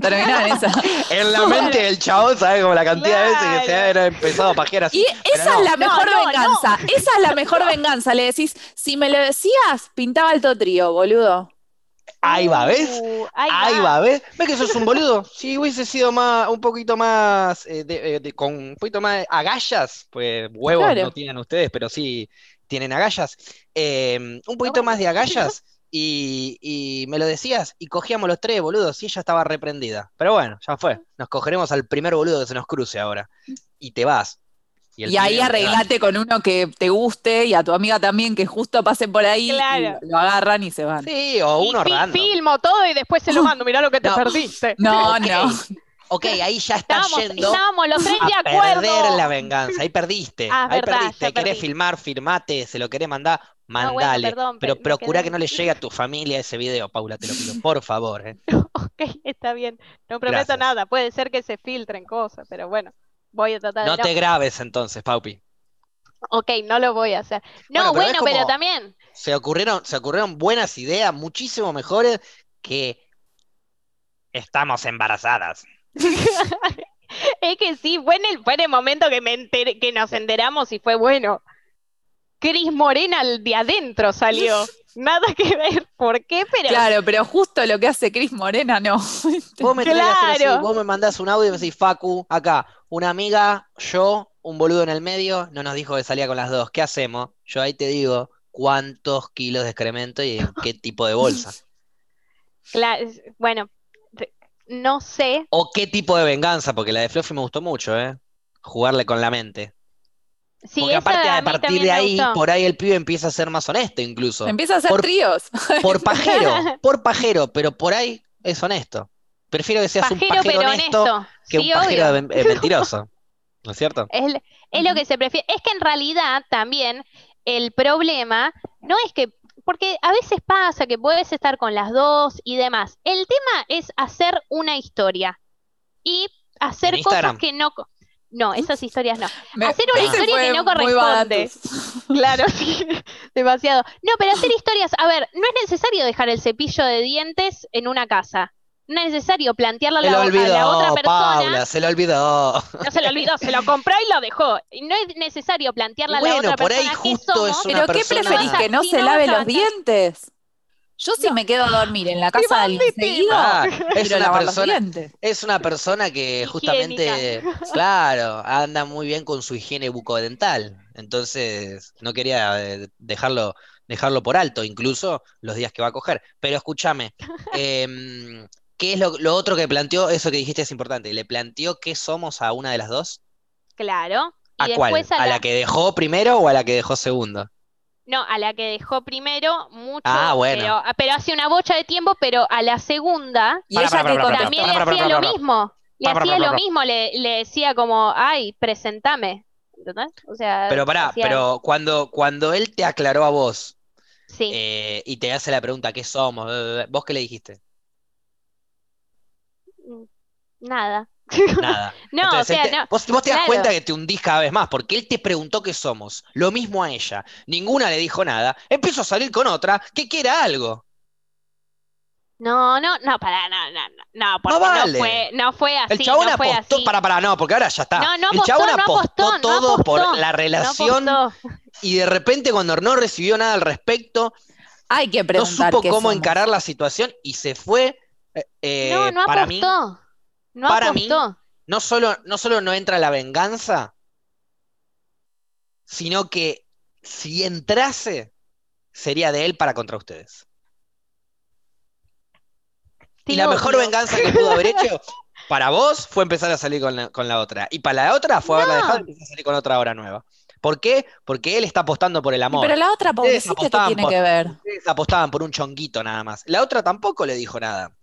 S2: terminaba en esa.
S1: En la mente del chabón, ¿sabes? Como la cantidad de veces que se había empezado a pajear así.
S2: Y esa
S1: no.
S2: es la mejor
S3: no, no.
S2: venganza. Esa es la mejor venganza. Le decís, si me lo decías, pintaba alto trío, boludo.
S1: Ahí va, ¿ves?
S3: Uh, ahí
S1: Ahí
S3: va.
S1: va, ¿ves? ¿Ves que sos un boludo? Si hubiese sido más, un poquito más, eh, de- eh, de- con un poquito más de agallas, pues huevos
S2: Claro.
S1: no tienen ustedes, pero sí tienen agallas. Eh, un poquito más de agallas y, y me lo decías y cogíamos los tres boludos y ella estaba reprendida. Pero bueno, ya fue. Nos cogeremos al primer boludo que se nos cruce ahora. Y te vas.
S2: Y ahí
S1: va.
S2: arreglate con uno que te guste y a tu amiga también que justo pase por ahí
S3: Claro.
S2: y lo agarran y se van.
S1: Sí, o
S3: Y
S1: uno random.
S3: filmo todo y después se lo mando. Mirá lo que te
S1: No.
S3: perdiste.
S2: No, no.
S1: Ok, ahí ya estás
S3: Estábamos,
S1: yendo.
S3: estábamos los tres de
S1: a
S3: acuerdo.
S1: perder la venganza. Ahí perdiste.
S3: Ah,
S1: ahí
S3: verdad,
S1: perdiste. ¿Querés
S3: perdí.
S1: filmar? Filmate. Se lo querés mandar?
S3: bueno,
S1: Mandale.
S3: perdón,
S1: Pero procura
S3: quedé-
S1: que no le llegue a tu familia ese video, Paula, te lo pido. Por favor. ¿eh?
S3: Ok, está bien. No prometo
S1: Gracias.
S3: nada. Puede ser que se filtren cosas, pero bueno. Voy a tratar de
S1: No te grabes entonces, Paupi.
S3: Ok, no lo voy a hacer. No,
S1: Bueno, pero
S3: bueno, también.
S1: Se ocurrieron, se ocurrieron buenas ideas, muchísimo mejores que estamos embarazadas.
S3: Es que sí, fue en el, fue en el momento que me enteré, que nos enteramos y fue bueno. Cris Morena al de adentro salió. Nada que ver. ¿Por qué? Pero
S2: Claro, pero justo lo que hace Cris Morena, no.
S1: Vos me hacer así,
S3: Claro.
S1: vos me mandás un audio y me decís, Facu, acá, una amiga, yo, un boludo en el medio, no nos dijo que salía con las dos. ¿Qué hacemos? Yo ahí te digo cuántos kilos de excremento y en qué tipo de bolsa.
S3: Cla- es- bueno, no sé.
S1: O qué tipo de venganza, porque la de Fluffy me gustó mucho, ¿eh? Jugarle con la mente.
S3: Sí,
S1: Porque aparte,
S3: a
S1: partir de ahí,
S3: gustó.
S1: por ahí el pibe empieza a ser más honesto incluso.
S2: Empieza a hacer
S1: Por-
S2: tríos.
S1: Por pajero, por pajero, pero por ahí es honesto. Prefiero que seas un
S3: Pajero,
S1: pajero
S3: pero
S1: honesto
S3: honesto.
S1: que un pajero
S3: obvio.
S1: eh, mentiroso. ¿No es cierto?
S3: Es, es lo que se prefiere. Es que en realidad también el problema no es que, porque a veces pasa que puedes estar con las dos y demás. El tema es hacer una historia y hacer
S1: ¿En
S3: cosas que no. No, esas historias no.
S2: Me-
S3: Hacer una historia que no
S2: muy
S3: corresponde. Claro, sí, demasiado. No, pero hacer historias, a ver, no es necesario dejar el cepillo de dientes en una casa. No es necesario plantearla a la,
S1: lo
S3: a la otra
S1: olvidó,
S3: persona.
S1: Paula, se lo olvidó.
S3: No se lo olvidó, se lo compró y lo dejó. No es necesario plantearle a la
S1: Bueno,
S3: otra
S1: por ahí
S3: persona qué
S1: justo
S3: somos.
S1: es una
S2: ¿Pero qué preferís?
S3: No
S2: ¿Que no
S3: si
S2: se
S3: no
S2: lave los dientes? Yo si me quedo a dormir en la casa de alguien
S3: bandite,
S2: seguido,
S1: Ah, es una persona,
S2: dientes.
S1: es una persona que justamente, claro, anda muy bien con su higiene bucodental. Entonces, no quería eh, dejarlo, dejarlo por alto, incluso los días que va a coger. Pero escúchame, em, ¿qué es lo, lo otro que planteó? Eso que dijiste es importante. ¿Le planteó qué somos a una de las dos?
S3: Claro. Y
S1: ¿A cuál?
S3: a
S1: ¿A
S3: la,
S1: la que dejó primero o a la que dejó segundo?
S3: No, a la que dejó primero mucho,
S1: Ah, bueno.
S3: pero, pero hace una bocha de tiempo, pero a la segunda
S2: Y
S1: Para,
S2: ella
S1: para,
S2: que
S1: para, para,
S3: también
S1: para,
S3: le
S1: para,
S3: hacía lo mismo. Le hacía lo mismo, le, le decía como, ay, presentame. ¿Entendés? O sea,
S1: Pero pará,
S3: hacía-
S1: pero cuando, cuando él te aclaró a vos
S3: sí.
S1: eh, y te hace la pregunta, ¿qué somos? ¿Vos qué le dijiste?
S3: Nada.
S1: Nada.
S3: No,
S1: Entonces,
S3: o sea,
S1: él te-
S3: no.
S1: vos, vos te das
S3: claro.
S1: cuenta que te hundís cada vez más, porque él te preguntó qué somos, lo mismo a ella, ninguna le dijo nada, empezó a salir con otra que quiera algo.
S3: No, no, no, para, no, no, no, no, porque
S1: vale.
S3: no fue, no fue así,
S1: El chabón
S3: no fue
S1: apostó,
S3: así.
S1: para, para, no, porque ahora ya está.
S3: No, no
S1: El
S3: apostó,
S1: chabón
S3: no
S1: apostó
S3: apostó, no
S1: todo por
S3: apostó,
S1: la
S3: No
S1: relación y de repente cuando no recibió nada al respecto,
S2: Hay que
S1: no supo cómo
S2: somos.
S1: encarar la situación y se fue. eh, eh,
S3: No, no
S1: para mí,
S3: apostó. No
S1: para mí, no solo, no solo no entra la venganza, sino que si entrase, sería de él para contra ustedes.
S3: Te
S1: Y la mejor venganza que pudo haber hecho para vos fue empezar a salir con la, con la otra. Y para la otra fue haberla
S3: No.
S1: dejado y empezar a salir con otra hora nueva. ¿Por qué? Porque él está apostando por el amor.
S2: Pero la otra pobrecita
S1: apostaban
S2: tiene
S1: por-
S2: que ver.
S1: Ustedes apostaban por un chonguito nada más. La otra tampoco le dijo nada.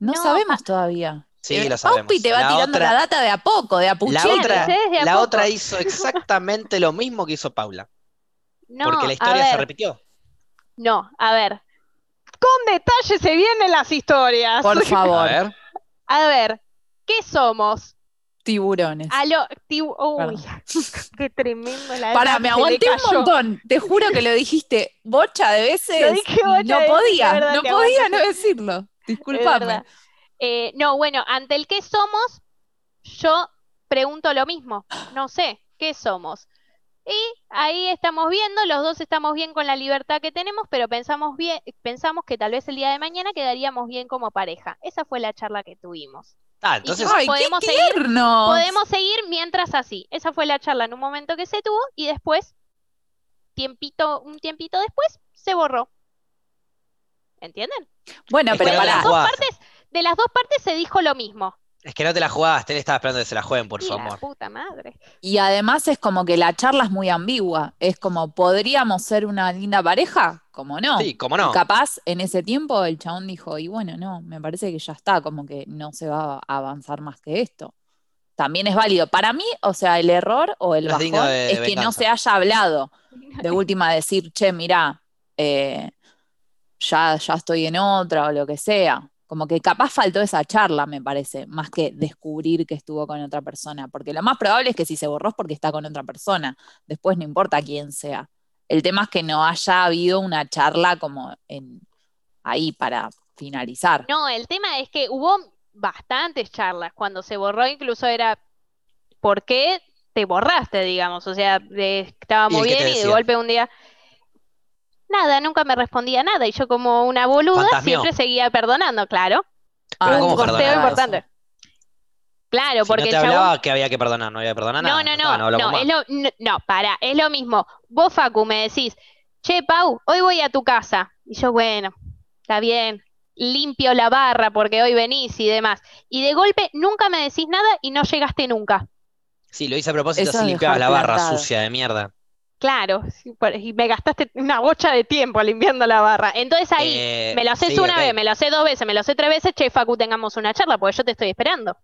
S2: No,
S3: No,
S2: sabemos todavía.
S1: Sí,
S2: Eh,
S1: lo sabemos.
S2: Paupi te va
S1: La
S2: tirando
S1: otra-
S2: la data de a poco, de a
S1: La otra,
S3: Ustedes de a
S1: la
S3: poco.
S1: otra hizo exactamente lo mismo que hizo Paula.
S3: No,
S1: Porque la historia se repitió.
S3: No, a ver. con detalle se vienen las historias.
S2: Por
S1: A
S2: favor,
S1: ver.
S3: A ver, ¿qué somos?
S2: tiburones.
S3: A lo, tibu- Uy,
S2: Perdón.
S3: qué tremendo la
S2: Para, me aguanté un montón. Te juro que lo dijiste bocha de veces.
S3: Lo dije bocha
S2: no
S3: de veces,
S2: podía, no podía no decirlo. Disculpame.
S3: Eh, no, bueno, ante el qué somos, yo pregunto lo mismo. No sé, ¿qué somos? Y ahí estamos viendo, los dos estamos bien con la libertad que tenemos, pero pensamos bien, pensamos que tal vez el día de mañana quedaríamos bien como pareja. Esa fue la charla que tuvimos.
S1: Ah, entonces,
S3: Y-
S2: Ay,
S3: podemos
S2: qué
S3: seguir. Podemos seguir mientras así. Esa fue la charla en un momento que se tuvo y después, tiempito, un tiempito después, se borró. ¿Entienden?
S2: Bueno, pero
S1: no te la
S2: pará.
S3: Dos partes, de las dos partes se dijo lo mismo.
S1: Es que no te la jugaste, él estaba esperando que se la jueguen por
S3: Y
S1: su
S3: la
S1: amor.
S3: puta madre.
S2: Y además es como que la charla es muy ambigua. Es como, ¿podríamos ser una linda pareja? Como no.
S1: Sí, cómo no.
S2: Y capaz en ese tiempo el chabón dijo, y bueno, no, me parece que ya está, como que no se va a avanzar más que esto. También es válido. Para mí, o sea, el error o el
S1: No es
S2: bajón
S1: de- de
S2: es que no se haya hablado. De última decir, che, mirá, eh, ya, ya estoy en otra o lo que sea. Como que capaz faltó esa charla, me parece, más que descubrir que estuvo con otra persona. Porque lo más probable es que si se borró es porque está con otra persona. Después no importa quién sea. El tema es que no haya habido una charla como en, ahí para finalizar.
S3: No, el tema es que hubo bastantes charlas. Cuando se borró, incluso era ¿por qué te borraste, digamos? O sea, de- estábamos
S1: ¿Y él qué te
S3: bien y de golpe un día. Nada, nunca me respondía nada. Y yo, como una boluda, siempre seguía perdonando, claro.
S1: Pero
S3: un
S1: ¿cómo
S3: costeo
S1: perdonaba eso?
S3: importante. Claro,
S1: Si
S3: porque
S1: no
S3: el
S1: te
S3: chabón-
S1: hablaba que había que perdonar, no había que perdonar
S3: No,
S1: nada.
S3: no, no,
S1: está, hablamos
S3: no,
S1: más.
S3: es lo, no, no, para, es lo mismo. Vos, Facu, me decís, che, Pau, hoy voy a tu casa. Y yo, bueno, está bien, limpio la barra porque hoy venís y demás. Y de golpe nunca me decís nada y no llegaste nunca.
S1: Sí, lo hice a propósito,
S2: Eso
S1: así limpiabas la barra
S2: plantado.
S1: sucia de mierda.
S3: Claro, y me gastaste una bocha de tiempo limpiando la barra. Entonces ahí,
S1: Eh,
S3: me lo haces
S1: sí,
S3: una vez, me lo haces dos veces, me lo haces tres veces, che, Facu, tengamos una charla porque yo te estoy esperando.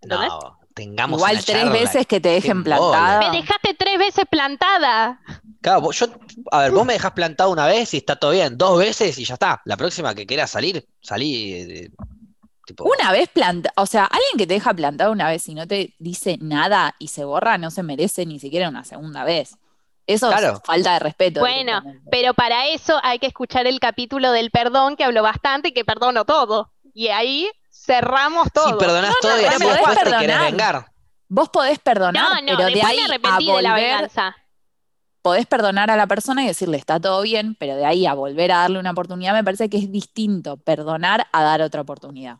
S3: ¿Entendés?
S1: No, tengamos
S2: Igual
S1: una
S2: tres
S1: charla.
S2: veces que te dejen plantada.
S3: Me dejaste tres veces plantada.
S1: Claro, vos- yo, a ver, vos me dejás plantado una vez y está todo bien, dos veces y ya está. La próxima que quieras salir, salí. eh, tipo,
S2: Una vez planta, o sea, alguien que te deja plantado una vez y no te dice nada y se borra, no se merece ni siquiera una segunda vez. Eso
S1: Claro.
S2: es falta de respeto.
S3: Bueno. Pero para eso hay que escuchar el capítulo del perdón que habló bastante y que perdono todo. Y ahí cerramos
S1: si
S3: todo.
S1: perdonás
S2: No, no,
S1: todo y
S2: pero
S1: así
S2: podés
S1: después te querés
S2: perdonar.
S1: vengar.
S2: Vos podés perdonar,
S3: No, no,
S2: pero de ahí
S3: me
S2: a
S3: arrepentí de la
S2: volver,
S3: venganza.
S2: podés perdonar a la persona y decirle está todo bien, pero de ahí a volver a darle una oportunidad me parece que es distinto perdonar a dar otra oportunidad.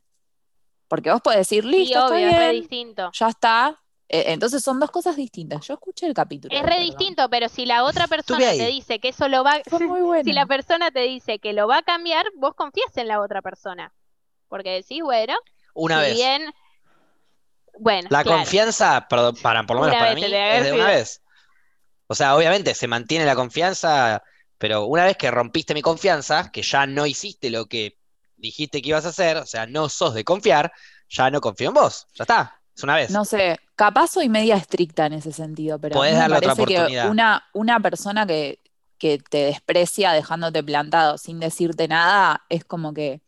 S2: Porque vos podés decir,
S3: Sí,
S2: listo, está
S3: obvio, es distinto.
S2: ya está. Eh, entonces son dos cosas distintas. Yo escuché el capítulo.
S3: Es re
S2: perdón.
S3: distinto, pero si la otra persona te dice que eso lo va,
S2: bueno.
S3: si la persona te dice que lo va a cambiar, vos confías en la otra persona. Porque decís, bueno,
S1: Una
S3: si
S1: vez.
S3: bien, bueno,
S1: La
S3: claro.
S1: confianza, perdón, para, por lo menos
S3: Una
S1: para mí, es de una vez. O sea, obviamente se mantiene la confianza, pero una vez que rompiste mi confianza, que ya no hiciste lo que dijiste que ibas a hacer, o sea, no sos de confiar, ya no confío en vos. Ya está. Es una vez.
S2: No sé, capaz soy media estricta en ese sentido, pero a
S1: Podés
S2: mí me
S1: darle otra
S2: parece que una, una persona que, que te desprecia dejándote plantado sin decirte nada, es como que,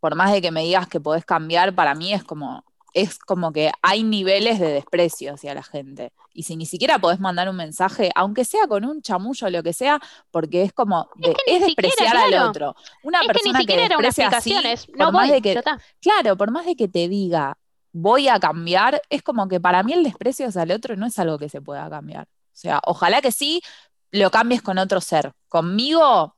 S2: por más de que me digas que podés cambiar, para mí es como, es como que hay niveles de desprecio hacia la gente. Y si ni siquiera podés mandar un mensaje, aunque sea con un chamullo o lo que sea, porque es como, de- es,
S3: que siquiera,
S2: despreciar al
S3: claro.
S2: otro. Una
S3: Es que ni
S2: persona que,
S3: siquiera era una
S2: desprecia así, por
S3: no
S2: más
S3: voy,
S2: de que. Claro, por más de que te diga voy a cambiar, es como que para mí el desprecio hacia el otro no es algo que se pueda cambiar. O sea, ojalá que sí lo cambies con otro ser. Conmigo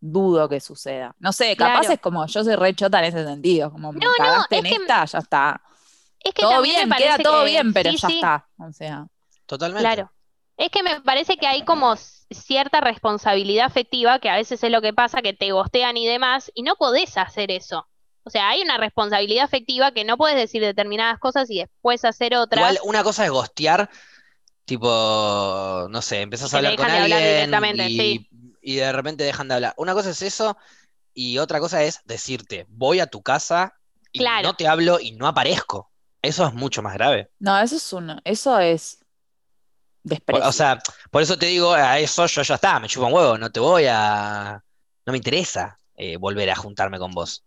S2: dudo que suceda. No sé, capaz
S3: Claro.
S2: es como yo soy re chota en ese sentido, como me
S3: No, no,
S2: cagaste
S3: es
S2: en
S3: que-
S2: esta, ya está.
S3: Es que
S2: Todo bien, queda todo
S3: que-
S2: bien, pero
S3: sí,
S2: ya
S3: sí.
S2: está. O sea,
S1: Totalmente.
S3: Claro. Es que me parece que hay como cierta responsabilidad afectiva, que a veces es lo que pasa, que te gostean y demás, y no podés hacer eso. O sea, hay una responsabilidad afectiva que no puedes decir determinadas cosas y después hacer otras.
S1: Igual una cosa es gostear, tipo, no sé, empezás a hablar con
S3: hablar
S1: alguien y,
S3: sí.
S1: y de repente dejan de hablar. Una cosa es eso y otra cosa es decirte, voy a tu casa y
S3: Claro.
S1: no te hablo y no aparezco. Eso es mucho más grave.
S2: no, eso es uno, eso es desprecio.
S1: O sea, por eso te digo, a eso yo ya está, me chupa un huevo, no te voy a... No me interesa. eh, volver a juntarme con vos.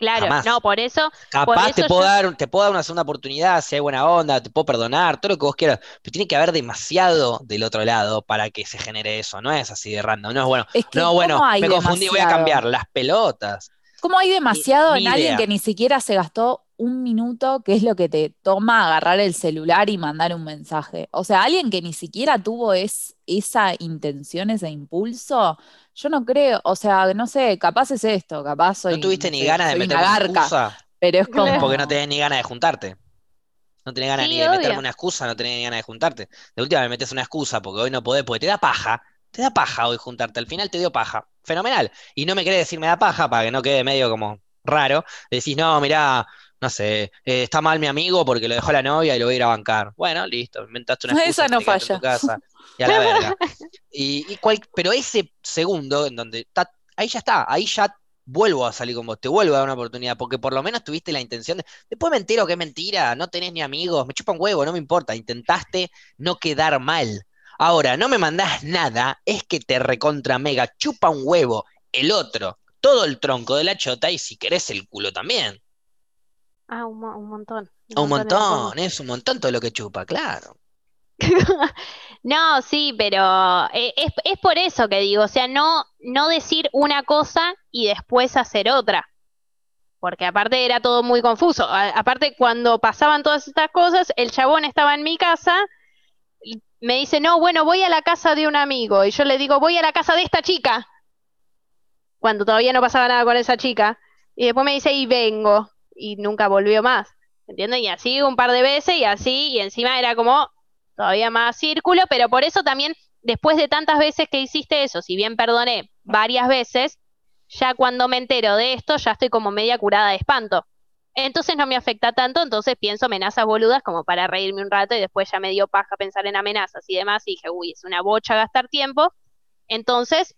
S3: Claro,
S1: Jamás.
S3: no, por eso,
S1: Capaz te
S3: eso
S1: puedo
S3: yo-
S1: dar, te puedo dar una segunda oportunidad, si hay buena onda, te puedo perdonar, todo lo que vos quieras, pero tiene que haber demasiado del otro lado para que se genere eso, no es así de random, no es bueno,
S2: Es que
S1: no, bueno,
S2: ¿cómo hay
S1: me confundí, voy a
S2: demasiado?
S1: cambiar las pelotas.
S2: ¿Cómo hay demasiado
S1: ni
S2: en alguien que ni siquiera se gastó un minuto, que es lo que te toma agarrar el celular y mandar un mensaje? O sea, alguien que ni siquiera tuvo es, esa intención, ese impulso, yo no creo, o sea, no sé, capaz es esto, capaz soy,
S1: No tuviste ni ganas de meter
S2: una garca,
S1: excusa,
S2: pero es como...
S1: Porque no tenés ni ganas de juntarte. No tenés ganas
S3: Sí,
S1: ni de meterme
S3: obvio.
S1: una excusa, no tenés ni ganas de juntarte. De última me metes una excusa porque hoy no podés, porque te da paja. Te da paja hoy juntarte. Al final te dio paja. Fenomenal. Y no me querés decir me da paja para que no quede medio como raro. Decís, no, mirá, no sé, eh, está mal mi amigo porque lo dejó la novia y lo voy a ir a bancar. Bueno, listo, inventaste una excusa,
S2: Esa no
S1: quedaste en tu casa y a la verga. Y, y cual- pero ese segundo en donde está, ahí ya está, ahí ya vuelvo a salir con vos, te vuelvo a dar una oportunidad, porque por lo menos tuviste la intención de, después me entero que es mentira, no tenés ni amigos, me chupa un huevo, no me importa, intentaste no quedar mal. Ahora, no me mandás nada, es que te recontra mega chupa un huevo, el otro, todo el tronco de la chota y si querés el culo también.
S3: Ah, un, mo- un montón.
S1: Un
S3: montón de
S1: es un montón todo lo que chupa, claro.
S3: No, sí, pero eh, es, es por eso que digo, o sea, no, no decir una cosa y después hacer otra. Porque aparte era todo muy confuso. A- aparte, cuando pasaban todas estas cosas, el chabón estaba en mi casa y me dice, no, bueno, voy a la casa de un amigo. Y yo le digo, voy a la casa de esta chica. Cuando todavía no pasaba nada con esa chica. Y después me dice, y vengo. Y nunca volvió más. ¿Entiendes? Y así un par de veces y así. Y encima era como todavía más círculo, pero por eso también, después de tantas veces que hiciste eso, si bien perdoné varias veces, ya cuando me entero de esto, ya estoy como media curada de espanto. Entonces no me afecta tanto, entonces pienso amenazas boludas como para reírme un rato y después ya me dio paja pensar en amenazas y demás y dije, uy, es una bocha gastar tiempo. Entonces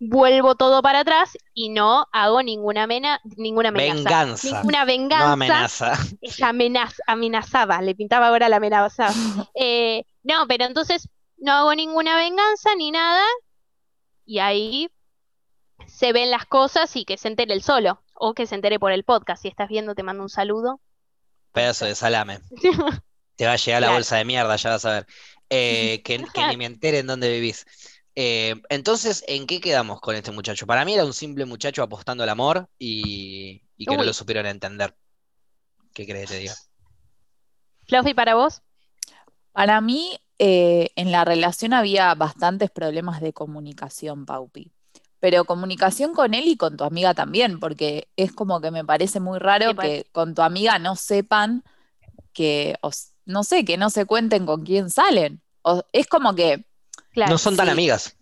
S3: vuelvo todo para atrás y no hago ninguna, amena- ninguna amenaza.
S1: Venganza,
S3: Ninguna
S1: no
S3: venganza.
S1: amenaza.
S3: Ella amenaz- amenazaba, le pintaba ahora la amenaza. Eh, no, pero entonces no hago ninguna venganza ni nada, y ahí se ven las cosas y que se entere el solo, o que se entere por el podcast. Si estás viendo, te mando un saludo.
S1: Pedazo de salame. Te va a llegar la bolsa de mierda, ya vas a ver. Eh, que, que ni me entere en dónde vivís. Eh, entonces, ¿en qué quedamos con este muchacho? Para mí era un simple muchacho apostando al amor y, y que no lo supieron entender. ¿Qué crees que te diga?
S3: Fluffy, para vos.
S2: Para mí, eh, en la relación había bastantes problemas de comunicación, Paupi. Pero comunicación con él y con tu amiga también, porque es como que me parece muy raro
S3: Sí, pues.
S2: que con tu amiga no sepan que, no sé, que no se cuenten con quién salen. O- es como que,
S3: Claro.
S1: No son tan
S2: sí.
S1: amigas.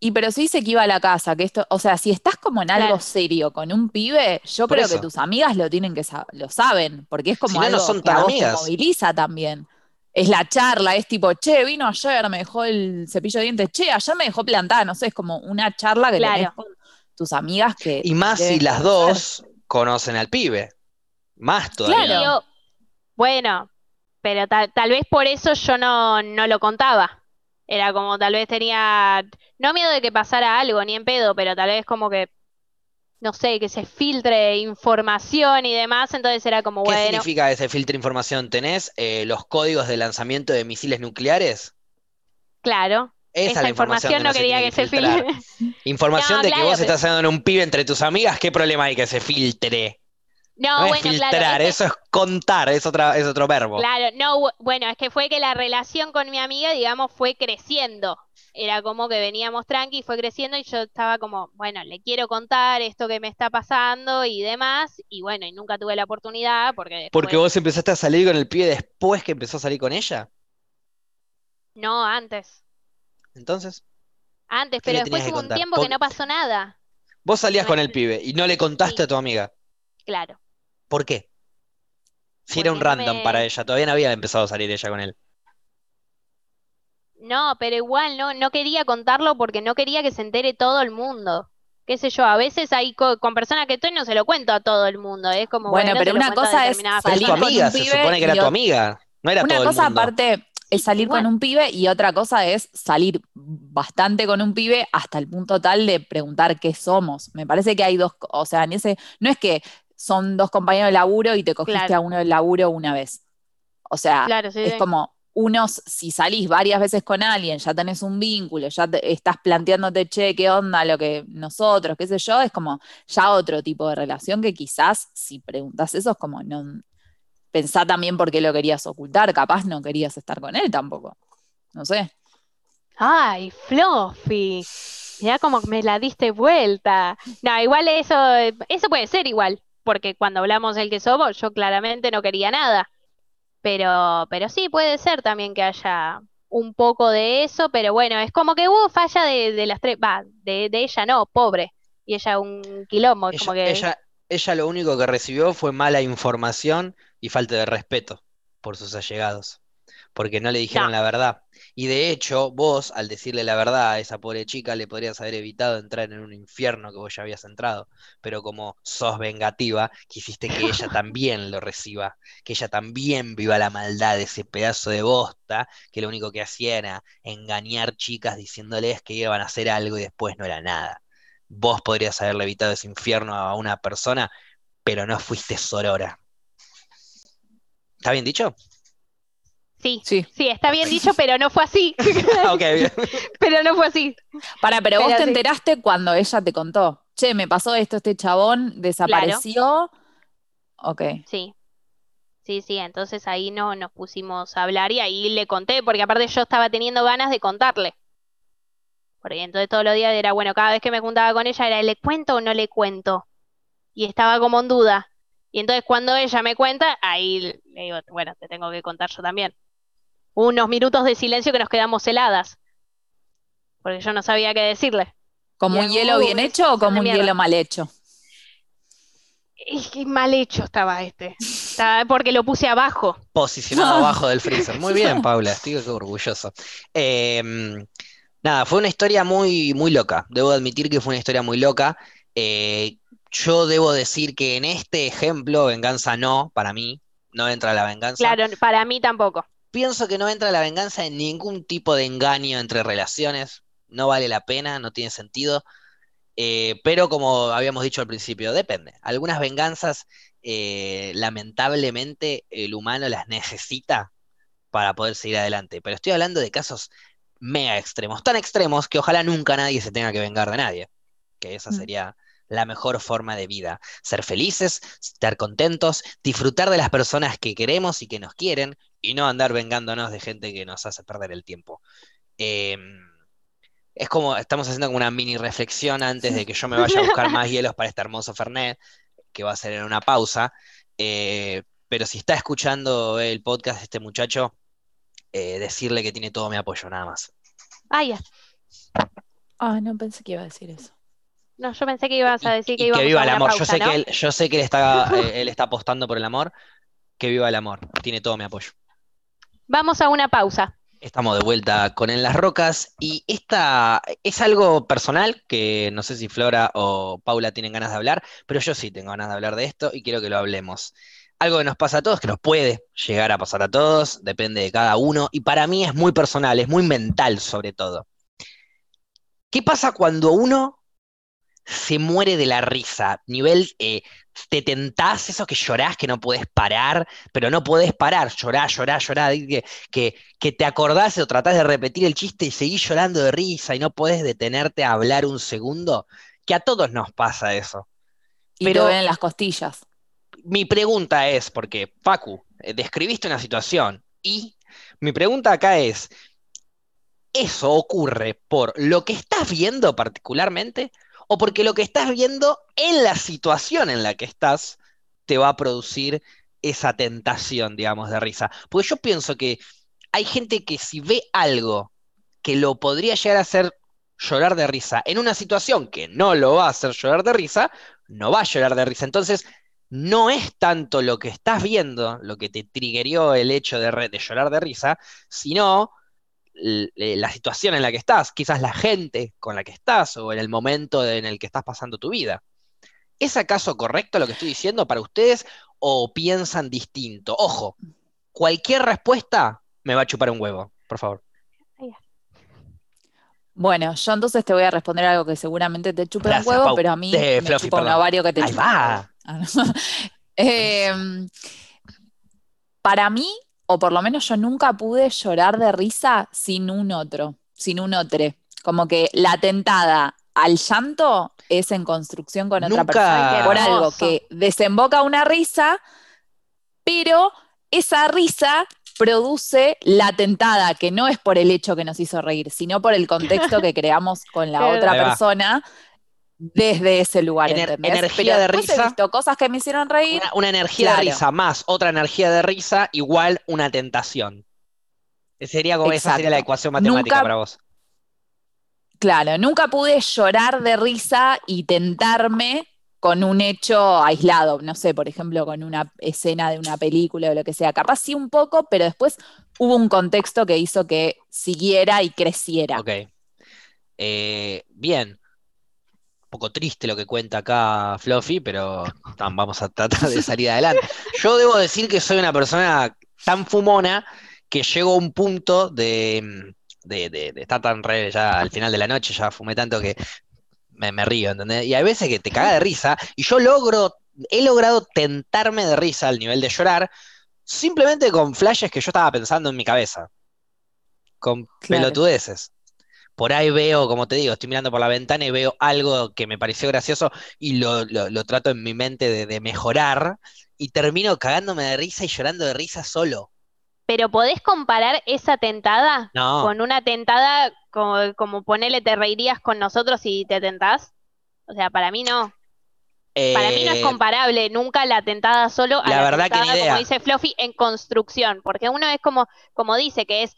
S2: y pero se dice que iba a la casa, que esto, o sea, si estás como en algo
S3: Claro.
S2: serio con un pibe, yo
S1: Por
S2: creo que tus amigas lo tienen que sa- lo saben, porque es como
S1: Si no, no
S2: algo
S1: son
S2: que a
S1: tan
S2: vos te
S1: amigas.
S2: moviliza también. Es la charla, es tipo, che, vino ayer, me dejó el cepillo de dientes, che, ayer me dejó plantada, no sé, es como una charla que tenés
S3: Claro.
S2: con tus amigas que
S1: Y más si las
S2: conocer.
S1: dos conocen al pibe. Más todavía.
S2: Claro.
S3: Bueno, pero tal, tal vez por eso yo no, no lo contaba. Era como tal vez tenía, no miedo de que pasara algo, ni en pedo, pero tal vez como que, no sé, que se filtre información y demás, entonces era como,
S1: ¿Qué
S3: bueno,
S1: significa ese filtro de información? ¿Tenés eh, los códigos de lanzamiento de misiles nucleares?
S3: claro,
S1: Esa es
S3: esa
S1: la información
S3: información
S1: que
S3: no quería que se filtre.
S1: Información
S3: No,
S1: de que vos
S3: pero-
S1: estás haciendo en un pibe entre tus amigas, ¿qué problema hay que se filtre?
S3: No, bueno,
S1: filtrar, eso es contar, es otra, es otro verbo.
S3: Claro, no, bu- bueno, es que fue que la relación con mi amiga, digamos, fue creciendo. Era como que veníamos tranqui, fue creciendo y yo estaba como, bueno, le quiero contar esto que me está pasando y demás, y bueno, y nunca tuve la oportunidad porque
S1: Porque
S3: después,
S1: vos empezaste a salir con el pibe después que empezó a salir con ella.
S3: no, antes,
S1: Entonces,
S3: antes,
S1: ¿Qué le
S3: pero después hubo un tiempo que no pasó nada.
S1: vos salías con el pibe y no le contaste
S3: Sí.
S1: a tu amiga.
S3: Claro.
S1: ¿Por qué? Si era un random para ella, todavía no había empezado a salir ella con él.
S3: No, pero igual no, no quería contarlo porque no quería que se entere todo el mundo. Qué sé yo, a veces hay co- con personas que estoy no se lo cuento a todo el mundo, es como
S2: Bueno,
S3: bueno,
S2: pero una cosa es salir
S1: tu
S2: con
S1: amiga,
S2: un
S1: se
S2: pibe
S1: supone que era
S2: y
S1: tu amiga, no era
S2: Una
S1: todo el
S2: cosa
S1: mundo.
S2: aparte, es salir con un pibe y otra cosa es salir bastante con un pibe hasta el punto tal de preguntar qué somos. Me parece que hay dos, o sea, en ese, no es que son dos compañeros de laburo y te cogiste
S3: Claro.
S2: a uno del laburo una vez. O sea,
S3: Claro, sí,
S2: es como unos, si salís varias veces con alguien, ya tenés un vínculo, ya te- estás planteándote, che, qué onda lo que nosotros, qué sé yo, es como ya otro tipo de relación que quizás si preguntas eso es como no pensá también por qué lo querías ocultar, capaz no querías estar con él tampoco. No sé.
S3: Ay, Fluffy. Mirá como me la diste vuelta. No, igual eso, eso puede ser igual, porque cuando hablamos del que somos, yo claramente no quería nada. Pero, pero sí puede ser también que haya un poco de eso, pero bueno, es como que hubo falla de, de las tres, va, de, de ella no, pobre. Y ella un quilombo,
S1: Ella,
S3: como que
S1: ella, ella lo único que recibió fue mala información y falta de respeto por sus allegados, porque no le dijeron
S3: No.
S1: la verdad. Y de hecho, vos, al decirle la verdad a esa pobre chica, le podrías haber evitado entrar en un infierno que vos ya habías entrado. Pero como sos vengativa, quisiste que ella también lo reciba, que ella también viva la maldad de ese pedazo de bosta, que lo único que hacía era engañar chicas diciéndoles que iban a hacer algo y después no era nada. Vos podrías haberle evitado ese infierno a una persona, pero no fuiste sorora. ¿Está bien dicho?
S3: Sí,
S2: Sí.
S3: sí, está bien dicho, pero no fue así.
S1: ok, bien.
S3: Pero no fue así.
S2: Para, pero vos te enteraste cuando ella te contó. Che, me pasó esto, este chabón desapareció. Ok.
S3: Sí. Sí, sí, entonces ahí no nos pusimos a hablar y ahí le conté, porque aparte yo estaba teniendo ganas de contarle. Porque entonces todos los días era, bueno, cada vez que me juntaba con ella era, ¿le cuento o no le cuento? Y estaba como en duda. Y entonces cuando ella me cuenta, ahí le digo, bueno, te tengo que contar yo también. Unos minutos de silencio que nos quedamos heladas. Porque yo no sabía qué decirle.
S2: ¿Como un hielo
S3: "Uh,
S2: bien
S3: es
S2: hecho o como un
S3: mierda".
S2: hielo mal hecho?
S3: Y qué mal hecho estaba este. Estaba porque lo puse abajo.
S1: Posicionado abajo del freezer. Muy bien, Paula, estoy orgulloso. Eh, nada, fue una historia muy, muy loca. Debo admitir que fue una historia muy loca. Eh, yo debo decir que en este ejemplo, venganza no, para mí, no entra la venganza.
S3: Claro, para mí tampoco.
S1: Pienso que no entra la venganza en ningún tipo de engaño entre relaciones. No vale la pena, no tiene sentido. Eh, pero como habíamos dicho al principio, depende. Algunas venganzas, eh, lamentablemente, el humano las necesita para poder seguir adelante. Pero estoy hablando de casos mega extremos, tan extremos que ojalá nunca nadie se tenga que vengar de nadie. Que esa
S2: Mm.
S1: sería la mejor forma de vida. Ser felices, estar contentos, disfrutar de las personas que queremos y que nos quieren, y no andar vengándonos de gente que nos hace perder el tiempo. Eh, es como, estamos haciendo como una mini reflexión antes de que yo me vaya a buscar más hielos para este hermoso Fernet, que va a ser en una pausa. Eh, pero si está escuchando el podcast este muchacho, eh, decirle que tiene todo mi apoyo, nada más.
S3: Ah, ya.
S2: Ah, no pensé que iba a decir eso.
S3: No, yo pensé que ibas a decir
S1: Y
S3: que
S1: que
S3: íbamos
S1: viva
S3: a
S1: el amor. Yo sé
S3: ¿no?
S1: que él, yo sé que él está, eh, él está apostando por el amor. Que viva el amor. Tiene todo mi apoyo.
S3: Vamos a una pausa.
S1: Estamos de vuelta con En las Rocas y esta es algo personal que no sé si Flora o Paula tienen ganas de hablar, pero yo sí tengo ganas de hablar de esto y quiero que lo hablemos. Algo que nos pasa a todos, que nos puede llegar a pasar a todos, depende de cada uno y para mí es muy personal, es muy mental sobre todo. ¿Qué pasa cuando uno se muere de la risa? Nivel, eh, te tentás, eso que llorás, que no podés parar, pero no podés parar, llorás, llorás, llorás, que, que, que te acordás o tratás de repetir el chiste y seguís llorando de risa y no podés detenerte a hablar un segundo, que a todos nos pasa eso.
S2: Y
S1: Pero-
S2: ven las costillas.
S1: Mi pregunta es, porque Facu, eh, describiste una situación y mi pregunta acá es, ¿eso ocurre por lo que estás viendo particularmente o porque lo que estás viendo en la situación en la que estás te va a producir esa tentación, digamos, de risa? Porque yo pienso que hay gente que si ve algo que lo podría llegar a hacer llorar de risa en una situación que no lo va a hacer llorar de risa, no va a llorar de risa. Entonces, no es tanto lo que estás viendo lo que te triggerió el hecho de, llorar de risa, sino la situación en la que estás, quizás la gente con la que estás o en el momento en el que estás pasando tu vida. ¿Es acaso correcto lo que estoy diciendo para ustedes o piensan distinto? Ojo, cualquier respuesta me va a chupar un huevo, por favor.
S2: Bueno, yo entonces te voy a responder algo que seguramente te
S1: Gracias,
S2: un huevo,
S1: Pau.
S2: pero a mí
S1: Eh,
S2: me
S1: Fluffy,
S2: chupa un
S1: perdón.
S2: ovario que te
S1: Ahí
S2: chupa
S1: va.
S2: huevo. Em, para mí, o por lo menos yo nunca pude llorar de risa sin un otro, sin un otro. Como que la tentada al llanto es en construcción con otra
S1: Nunca-
S2: persona por algo que desemboca una risa, pero esa risa produce la tentada, que no es por el hecho que nos hizo reír, sino por el contexto que creamos con la otra persona desde ese lugar,
S1: Ener- energía
S2: Pero
S1: de risa.
S2: he visto cosas que me hicieron reír.
S1: Una, una energía de risa más otra energía de risa igual una tentación. Sería como esa sería la ecuación matemática
S2: Nunca-
S1: para vos.
S2: Claro, nunca pude llorar de risa y tentarme con un hecho aislado, no sé, por ejemplo, con una escena de una película o lo que sea. Capaz sí un poco, pero después hubo un contexto que hizo que siguiera y creciera.
S1: Ok. Eh, bien. Poco triste lo que cuenta acá Fluffy, pero tam, vamos a tratar de salir adelante. Yo debo decir que soy una persona tan fumona que llego a un punto de, de, de- de estar tan re ya al final de la noche, ya fumé tanto que me, me río, ¿entendés? Y hay veces que te caga de risa y yo logro, he logrado tentarme de risa al nivel de llorar simplemente con flashes que yo estaba pensando en mi cabeza. Con
S2: Claro.
S1: pelotudeces. Por ahí veo, como te digo, estoy mirando por la ventana y veo algo que me pareció gracioso y lo, lo- lo trato en mi mente de, de mejorar y termino cagándome de risa y llorando de risa solo.
S3: Pero ¿podés comparar esa tentada
S1: No,
S3: con una tentada como, como ponele te reirías con nosotros y te tentás? O sea, para mí no. Para mí no es
S1: eh,
S3: comparable nunca la tentada solo a
S1: la
S3: la,
S1: verdad que ni
S3: tentada,
S1: idea.
S3: como dice Fluffy, en construcción. Porque uno es como, como dice, que es,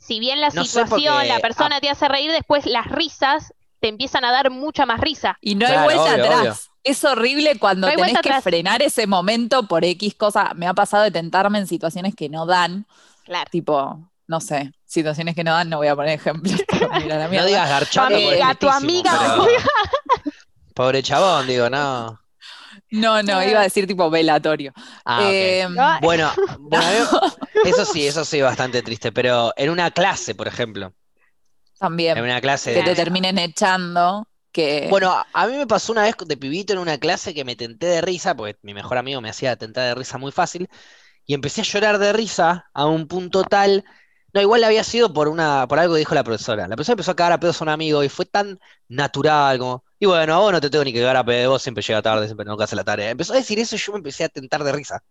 S3: si bien la
S1: No
S3: situación,
S1: porque-
S3: la persona te hace reír, después las risas te empiezan a dar mucha más risa.
S2: Y no
S1: Claro,
S2: hay vuelta
S1: obvio,
S2: atrás.
S1: obvio.
S2: Es horrible cuando
S3: No
S2: tenés que
S3: atrás.
S2: frenar ese momento por X cosa. Me ha pasado de tentarme en situaciones que no dan,
S3: Claro.
S2: tipo, no sé, situaciones que no dan, no voy a poner ejemplos. pero mira la
S1: no digas garchando es
S3: amiga, tu amiga.
S1: pero- Pobre chabón, digo, no.
S2: No, no, iba a decir tipo velatorio.
S1: Ah.
S2: Eh,
S3: Ah,
S1: Bueno, eso sí, eso sí, bastante triste, pero en una clase, por ejemplo,
S2: también.
S1: en una clase
S2: que
S1: de...
S2: te terminen echando, que
S1: Bueno, a- a mí me pasó una vez de pibito en una clase que me tenté de risa, porque mi mejor amigo me hacía tentar de risa muy fácil, y empecé a llorar de risa a un punto tal. No, igual había sido por una, por algo que dijo la profesora. La profesora empezó a cagar a pedos a un amigo y fue tan natural como, y bueno, a vos no te tengo ni que cagar a pedos, vos siempre llega tarde, siempre nunca hace la tarea. Empezó a decir eso y yo me empecé a tentar de risa.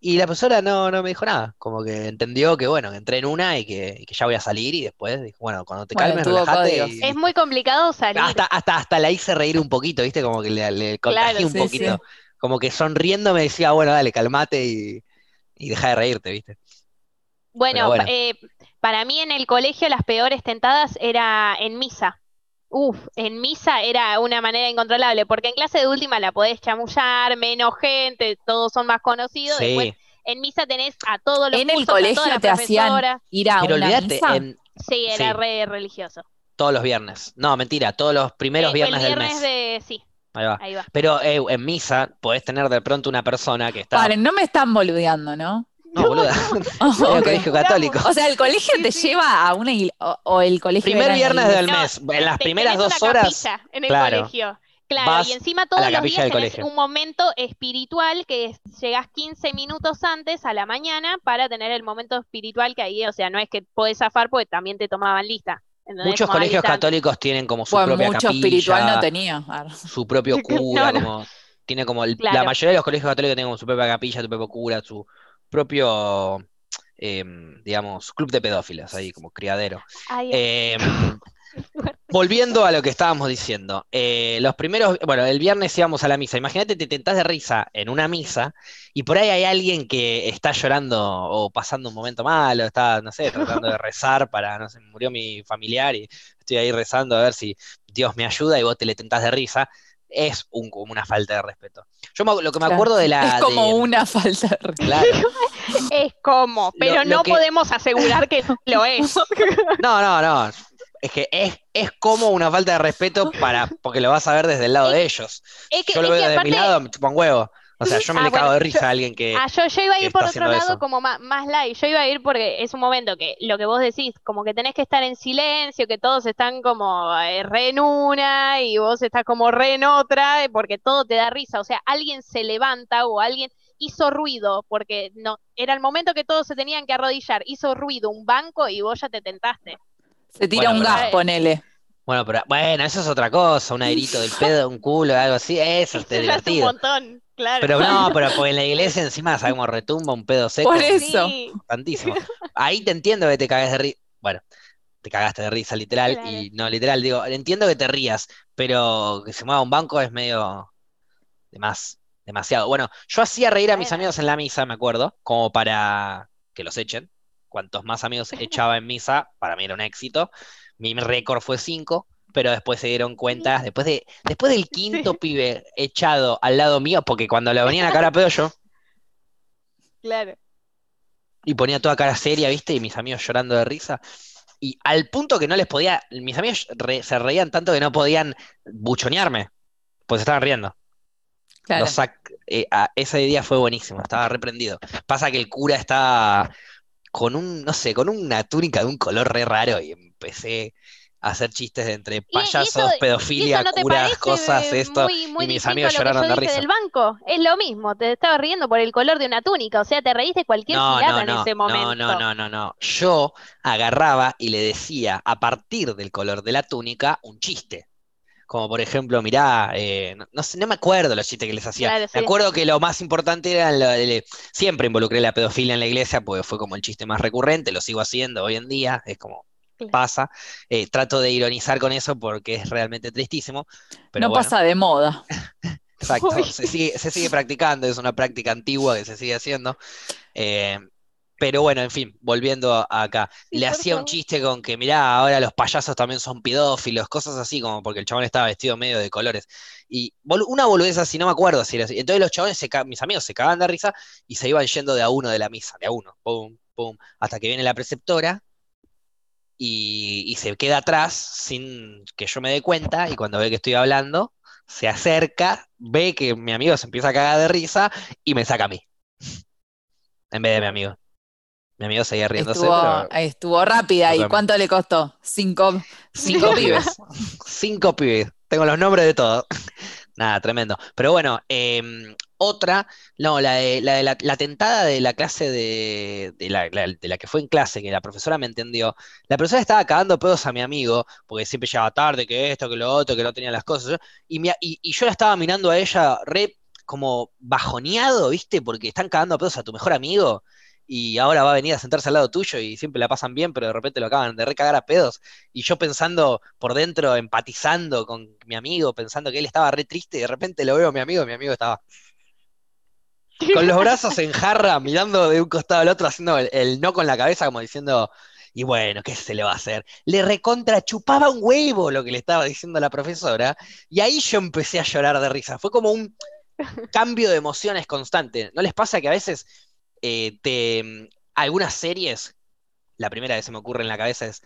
S1: Y la profesora no, no me dijo nada, como que entendió que bueno, que entré en una y que, y que ya voy a salir y después dijo, bueno, cuando te
S2: Bueno,
S1: calmes, relajate y
S3: es muy complicado salir.
S1: hasta, hasta, hasta la hice reír un poquito, ¿viste? Como que le, le contagié
S3: Claro,
S1: un
S2: sí,
S1: poquito.
S2: sí.
S1: Como que sonriendo me decía, bueno, dale, calmate y, y deja de reírte, ¿viste?
S3: Bueno,
S1: bueno.
S3: eh, para mí en el colegio las peores tentadas era en misa. Uf, en misa era una manera incontrolable, porque en clase de última la podés chamullar, menos gente, todos son más conocidos. Después
S1: Sí,
S3: en misa tenés a todos los
S2: en el
S3: cursos, a todas
S2: colegio te hacían
S3: profesoras.
S2: ir a
S1: pero
S2: una misa.
S1: en
S3: Sí, era
S1: Sí.
S3: re religioso.
S1: todos los viernes. No, mentira, todos los primeros
S3: Eh,
S1: viernes
S3: el
S1: del
S3: viernes
S1: mes.
S3: de... Sí,
S1: Ahí va.
S3: ahí va.
S1: Pero eh, en misa podés tener de pronto una persona que está.
S2: Paren, no me están boludeando, ¿no?
S1: No, boluda.
S2: Oh,
S1: Era un
S2: ok.
S1: colegio católico.
S2: O sea, el colegio
S3: Sí,
S2: te
S3: sí.
S2: lleva a una o, o el colegio
S1: Primer
S2: la
S1: viernes del
S3: No,
S1: mes. En las
S3: te-
S1: primeras dos
S3: una
S1: horas.
S3: capilla en el
S1: claro,
S3: colegio. Claro,
S1: vas
S3: y encima todos
S1: la
S3: los días tenés un momento espiritual que es, llegás 15 minutos antes a la mañana para tener el momento espiritual que ahí, o sea, no es que podés zafar porque también te tomaban lista. ¿entendés?
S1: Muchos colegios católicos tienen como su
S2: Pues
S1: propia
S2: mucho
S1: capilla,
S2: espiritual no tenía.
S1: Su propio cura,
S3: No, no.
S1: como tiene como el- la
S3: Claro.
S1: mayoría de los colegios católicos tienen como su propia capilla, su propio cura, su propio em, digamos, club de pedófilos ahí, como criadero.
S3: Ay,
S1: Em, volviendo a lo que estábamos diciendo, eh, los primeros, bueno, el viernes íbamos a la misa. Imagínate, te tentás de risa en una misa y por ahí hay alguien que está llorando o pasando un momento malo, está, no sé, tratando de rezar para, no sé, murió mi familiar y estoy ahí rezando a ver si Dios me ayuda y vos te le tentás de risa. Es un- como una falta de respeto. Yo me- lo que me
S2: Claro.
S1: acuerdo de la.
S2: Es como
S1: de-
S2: una falta de respeto.
S1: Claro.
S3: es como, pero
S1: lo
S3: no
S1: que-
S3: podemos asegurar que lo es.
S1: No, no, no. Es que es, es como una falta de respeto para, porque lo vas a ver desde el lado de ellos.
S3: Es que,
S1: Yo lo
S3: es
S1: veo
S3: que
S1: desde mi lado, me chupan huevo. O sea, yo me
S3: Ah,
S1: le cago
S3: bueno,
S1: de risa a alguien que.
S3: Ah, yo, yo iba a ir por otro lado
S1: eso.
S3: como más, más light. Yo iba a ir porque es un momento que lo que vos decís, como que tenés que estar en silencio, que todos están como eh, re en una y vos estás como re en otra, eh, porque todo te da risa. O sea, alguien se levanta o alguien hizo ruido, porque no, era el momento que todos se tenían que arrodillar, hizo ruido un banco y vos ya te tentaste.
S2: Se tira
S1: Bueno,
S2: un
S1: pero-
S2: gas, ponele.
S1: Bueno, pero bueno, eso es otra cosa, un airito del pedo, un culo, algo así, eso es
S3: es un
S1: divertido.
S3: montón, claro.
S1: Pero no, pero porque en la iglesia encima sabemos retumba un pedo seco,
S2: Por eso.
S1: Tantísimo. Ahí te entiendo que te cagas de risa. Bueno, te cagaste de risa literal
S3: Claro.
S1: y no literal, digo, entiendo que te rías, pero que se mueva un banco es medio de más, demasiado. Bueno, yo hacía reír a mis amigos en la misa, me acuerdo, como para que los echen. Cuantos más amigos echaba en misa, para mí era un éxito. Mi récord fue cinco, pero después se dieron cuenta, después de, después del quinto
S3: Sí.
S1: pibe echado al lado mío, porque cuando lo venían a cara a pedo yo,
S3: claro.
S1: y ponía toda cara seria, ¿viste? Y mis amigos llorando de risa. Y al punto que no les podía, mis amigos re- se reían tanto que no podían buchonearme, pues se estaban riendo.
S2: Claro.
S1: Eh, a- ese día fue buenísimo, estaba reprendido. Pasa que el cura estaba con un, no sé, con una túnica de un color re raro y empecé hacer chistes de entre payasos,
S3: eso- ¿Y
S1: pedofilia,
S3: no
S1: curas, cosas, esto.
S3: muy, muy
S1: y mis amigos lloraron de risa.
S3: del banco? Es lo mismo, te estabas riendo por el color de una túnica, o sea, te reís de cualquier
S1: No, no,
S3: en
S1: no,
S3: ese
S1: no,
S3: momento.
S1: no, no, no, no. Yo agarraba y le decía a partir del color de la túnica un chiste. Como por ejemplo, mirá, eh, no, no sé, no me acuerdo los chistes que les hacía.
S3: Claro,
S1: Me
S3: sí.
S1: acuerdo que lo más importante era lo de- siempre involucré la pedofilia en la iglesia porque fue como el chiste más recurrente, lo sigo haciendo hoy en día, es como
S3: Claro.
S1: pasa. Eh, trato de ironizar con eso porque es realmente tristísimo, pero
S2: no
S1: bueno.
S2: pasa de moda.
S1: Exacto, se sigue, se sigue practicando, es una práctica antigua que se sigue haciendo. Eh, pero bueno, en fin, volviendo a- acá,
S3: Sí,
S1: le hacía un chiste con que, mirá, ahora los payasos también son pedófilos, cosas así, como porque el chabón estaba vestido medio de colores. Y bol- una boludez así, no me acuerdo si era así. Entonces los chabones, se mis amigos se cagaban de risa y se iban yendo de a uno de la misa, de a uno, pum, pum, hasta que viene la preceptora y, y se queda atrás sin que yo me dé cuenta y cuando ve que estoy hablando, se acerca, ve que mi amigo se empieza a cagar de risa y me saca a mí. En vez de mi amigo. Mi amigo seguía riéndose,
S2: Estuvo,
S1: pero
S2: estuvo rápida. ¿Y cuánto le costó? Cinco, cinco pibes.
S1: cinco pibes. Tengo los nombres de todos. Nada, tremendo. Pero bueno, em, otra, no, la de la, de la, tentada de la clase de, la, que fue en clase, que la profesora me entendió. La profesora estaba cagando pedos a mi amigo, porque siempre llegaba tarde, que esto, que lo otro, que no tenía las cosas. Y, mi- y, y yo la estaba mirando a ella re como bajoneado, ¿viste? Porque están cagando pedos a tu mejor amigo. Y ahora va a venir a sentarse al lado tuyo y siempre la pasan bien, pero de repente lo acaban de recagar a pedos. Y yo pensando por dentro, empatizando con mi amigo, pensando que él estaba re triste, y de repente lo veo a mi amigo, y mi amigo estaba con los brazos en jarra, mirando de un costado al otro, haciendo el, el no con la cabeza, como diciendo, y bueno, ¿qué se le va a hacer? Le recontra chupaba un huevo lo que le estaba diciendo la profesora, y ahí yo empecé a llorar de risa. Fue como un cambio de emociones constante. ¿No les pasa que a veces eh, te, algunas series, la primera que se me ocurre en la cabeza es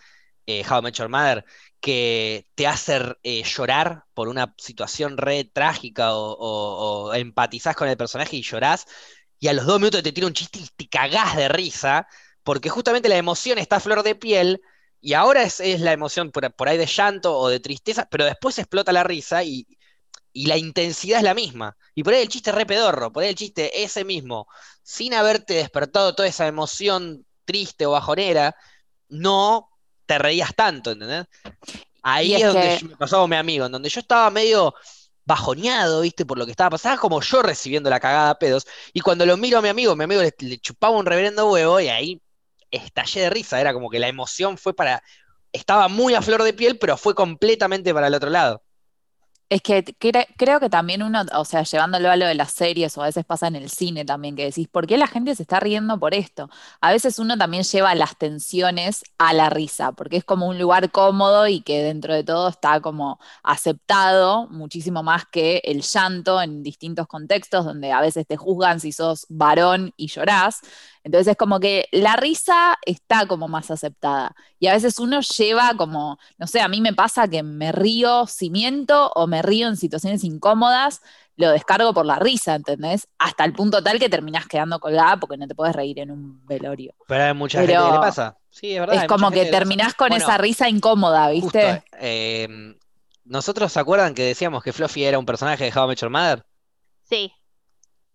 S1: eh, How I Met Your Mother, que te hace eh, llorar por una situación re trágica o, o- empatizás con el personaje y llorás, y a los dos minutos te tira un chiste y te cagás de risa, porque justamente la emoción está a flor de piel, y ahora es, es la emoción por, por ahí de llanto o de tristeza, pero después explota la risa y, y la intensidad es la misma. Y por ahí el chiste es re pedorro, por ahí el chiste ese mismo, sin haberte despertado toda esa emoción triste o bajonera, no te reías tanto, ¿entendés? Ahí es
S2: es
S1: donde
S2: que-
S1: yo- me pasaba con mi amigo, en donde yo estaba medio bajoneado, ¿viste? Por lo que estaba pasando, como yo recibiendo la cagada a pedos, y cuando lo miro a mi amigo, mi amigo le, le chupaba un reverendo huevo, y ahí estallé de risa, era como que la emoción fue para, estaba muy a flor de piel, pero fue completamente para el otro lado.
S2: Es que cre- creo que también uno, o sea, llevándolo a lo de las series o a veces pasa en el cine también, que decís, ¿por qué la gente se está riendo por esto? A veces uno también lleva las tensiones a la risa, porque es como un lugar cómodo y que dentro de todo está como aceptado muchísimo más que el llanto en distintos contextos donde a veces te juzgan si sos varón y llorás. Entonces es como que la risa está como más aceptada. Y a veces uno lleva como, no sé, a mí me pasa que me río si miento o me río en situaciones incómodas, lo descargo por la risa, ¿entendés? Hasta el punto tal que terminás quedando colgada porque no te puedes reír en un velorio.
S1: Pero hay mucha
S2: Pero
S1: gente que le pasa. Sí, es verdad.
S2: Es como que terminás con
S1: Bueno,
S2: esa risa incómoda,
S1: justo,
S2: ¿viste?
S1: eh, nosotros, ¿se acuerdan que decíamos que Fluffy era un personaje de How I Met Your Mother?
S3: Sí.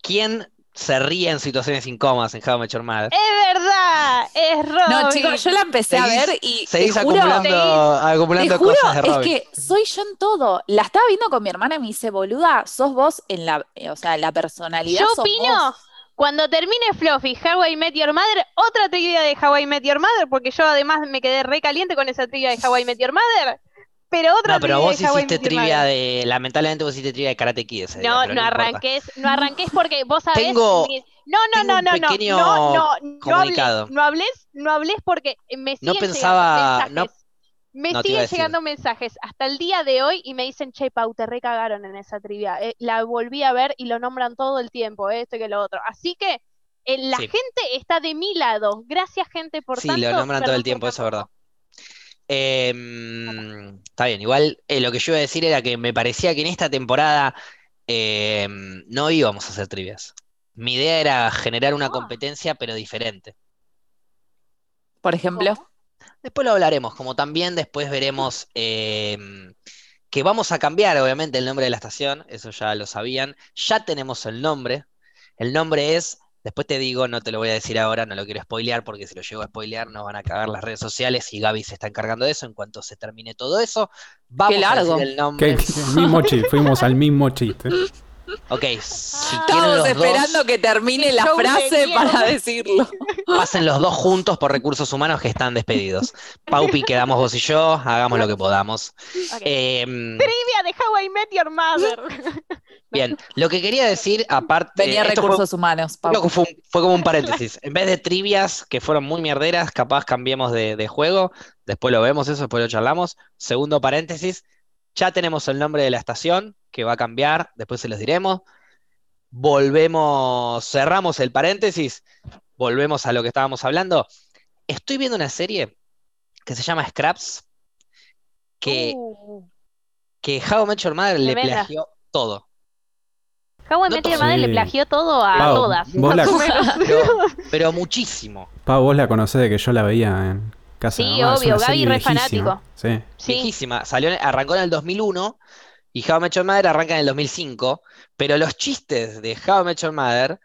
S1: ¿Quién se ríe en situaciones incómodas en How I Met Your Mother?
S3: Es verdad, es Robin.
S2: No, chicos, yo la empecé a ver y te
S1: Seguís
S2: juro,
S1: acumulando, acumulando
S2: te juro,
S1: cosas de
S2: es
S1: Robin.
S2: que soy yo en todo. La estaba viendo con mi hermana y me dice, boluda, sos vos en la, eh, o sea, la personalidad
S3: Yo
S2: sos
S3: opino,
S2: vos.
S3: cuando termine Fluffy, How I Met Your Mother, otra trivia de How I Met Your Mother, porque yo además me quedé re caliente con esa trivia de How I Met Your Mother, pero otra
S1: No, pero
S3: trivia
S1: vos hiciste trivia de. Lamentablemente vos hiciste trivia de Karate Kid ese día,
S3: No,
S1: pero
S3: no
S1: importa.
S3: arranques, no arranques porque vos sabés.
S1: Tengo-
S3: No, no,
S1: tengo
S3: no, no, no,
S1: pequeño
S3: no, no, no
S1: comunicado.
S3: no hables, no hables porque me
S1: No
S3: siguen
S1: pensaba-
S3: llegando mensajes. Me
S1: no
S3: siguen llegando mensajes hasta el día de hoy y me dicen, che, Pau, te recagaron en esa trivia. Eh, la volví a ver y lo nombran todo el tiempo, eh, esto y que lo otro. Así que eh, la
S1: Sí.
S3: gente está de mi lado. Gracias, gente, por
S1: Sí,
S3: tanto.
S1: lo nombran todo el tiempo, eso es verdad. Em, está bien, igual eh, lo que yo iba a decir era que me parecía que en esta temporada em, no íbamos a hacer trivias. Mi idea era generar una
S3: Ah.
S1: competencia, pero diferente.
S2: Por ejemplo.
S1: Después lo hablaremos, como también después veremos em, que vamos a cambiar, obviamente, el nombre de la estación, eso ya lo sabían. Ya tenemos el nombre. El nombre es, después te digo, no te lo voy a decir ahora, no lo quiero spoilear, porque si lo llego a spoilear nos van a cagar las redes sociales y Gaby se está encargando de eso. En cuanto se termine todo eso, vamos a
S2: largo.
S1: decir el nombre.
S5: mismo chiste, fuimos al mismo chiste.
S1: Ok, si quieren
S2: Estábamos
S1: los
S2: esperando
S1: dos,
S2: que termine la frase para decirlo.
S1: pasen los dos juntos por recursos humanos que están despedidos. Paupi, quedamos vos y yo, hagamos lo que podamos. Em,
S3: Trivia de How I Met Your Mother.
S1: Bien, lo que quería decir, aparte,
S2: Venía
S1: esto fue-
S2: recursos humanos,
S1: que fue, como un paréntesis. En vez de trivias que fueron muy mierderas, capaz cambiemos de, de juego. Después lo vemos eso, después lo charlamos. Segundo paréntesis, ya tenemos el nombre de la estación, que va a cambiar, después se los diremos. Volvemos, cerramos el paréntesis, volvemos a lo que estábamos hablando. Estoy viendo una serie que se llama Scraps, que,
S3: Uh,
S1: que How Met Your Mother le plagió todo.
S3: How I
S1: No
S3: Met Your. Mother le plagió todo a
S5: Pau,
S3: todas.
S5: vos la-
S3: más o menos.
S1: Pero, pero muchísimo.
S5: Pau, vos la conocés de que yo la veía en casa de
S3: Sí,
S5: mamá, es
S3: obvio,
S5: una
S3: Gaby
S5: serie
S3: re
S5: viejísima.
S3: fanático.
S5: Sí.
S3: Sí.
S1: Viejísima. Salió, en- arrancó en el 2001 y How I Met Your Mother arranca en el 2005. Pero los chistes de How I Met Your Mother,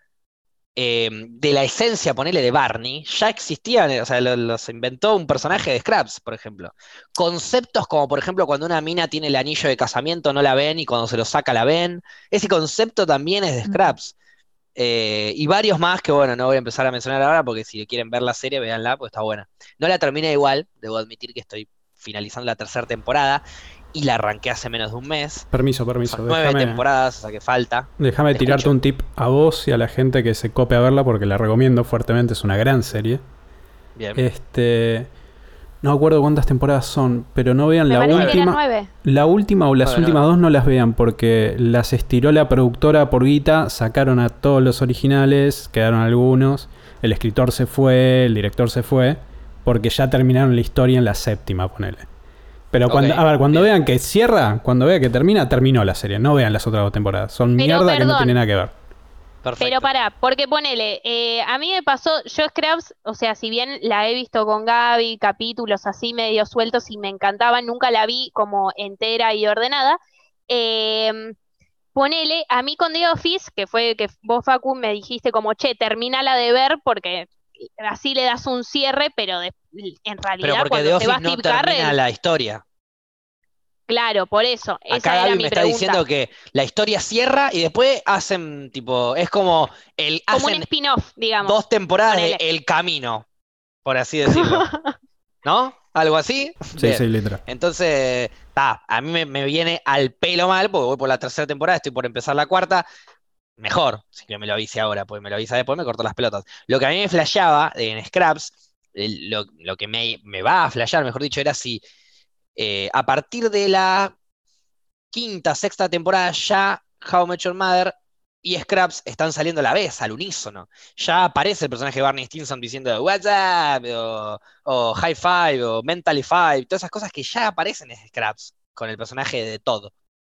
S1: eh, de la esencia, ponele, de Barney, ya existían. O sea, lo- los inventó un personaje de Scraps, por ejemplo. Conceptos como, por ejemplo, cuando una mina tiene el anillo de casamiento no la ven y cuando se lo saca la ven. Ese concepto también es de Scraps. Eh, y varios más que, bueno, no voy a empezar a mencionar ahora porque si quieren ver la serie, véanla, pues está buena. No la terminé igual, debo admitir que estoy finalizando la tercera temporada y la arranqué hace menos de un mes.
S5: Permiso, permiso.
S1: Son nueve
S5: Déjame,
S1: temporadas, o sea que falta.
S5: déjame
S1: Te
S5: tirarte
S1: escucho.
S5: un tip a vos y a la gente que se cope a verla porque la recomiendo fuertemente. Es una gran serie.
S1: Bien.
S5: Este. No acuerdo cuántas temporadas son, pero no vean
S3: Me
S5: la última.
S3: nueve.
S5: La última o las
S1: Bueno.
S5: últimas dos no las vean porque las estiró la productora por guita, sacaron a todos los originales, quedaron algunos, el escritor se fue, el director se fue, porque ya terminaron la historia en la séptima, ponele. Pero cuando, a ver, cuando
S1: bien.
S5: vean que cierra, cuando vean que termina, terminó la serie. No vean las otras dos temporadas. Son
S3: Pero,
S5: mierda que no tienen nada que ver.
S1: Perfecto.
S3: Pero pará, porque ponele, eh, a mí me pasó, yo Scraps, o sea, si bien la he visto con Gaby, capítulos así medio sueltos y me encantaban, nunca la vi como entera y ordenada. eh, ponele, a mí con The Office, que fue que vos, Facu, me dijiste como, che, termínala de ver porque así le das un cierre, pero de- en
S1: Pero
S3: realidad
S1: porque
S3: cuando
S1: The
S3: se va
S1: no
S3: Steve
S1: termina
S3: Carell,
S1: la historia.
S3: claro, por eso, esa
S1: Acá
S3: era
S1: Gaby
S3: mi
S1: me está
S3: pregunta.
S1: diciendo que la historia cierra y después hacen, tipo, es como el
S3: Como un spin-off, digamos.
S1: dos temporadas de. El Camino, por así decirlo. ¿No? ¿Algo así?
S5: Sí,
S1: Bien.
S5: sí, literal.
S1: Entonces, ta, a mí me, me viene al pelo mal, porque voy por la tercera temporada, estoy por empezar la cuarta. Mejor, si que me lo avise ahora, pues me lo avisa después, me corto las pelotas. Lo que a mí me flasheaba en Scraps, lo, lo que me, me va a flashear, mejor dicho, era si eh, a partir de la quinta, sexta temporada ya How I Met Your Mother y Scraps están saliendo a la vez, al unísono. Ya aparece el personaje de Barney Stinson diciendo What's up? O, o High Five, o Mentally Five, todas esas cosas que ya aparecen en Scraps con el personaje de Todd.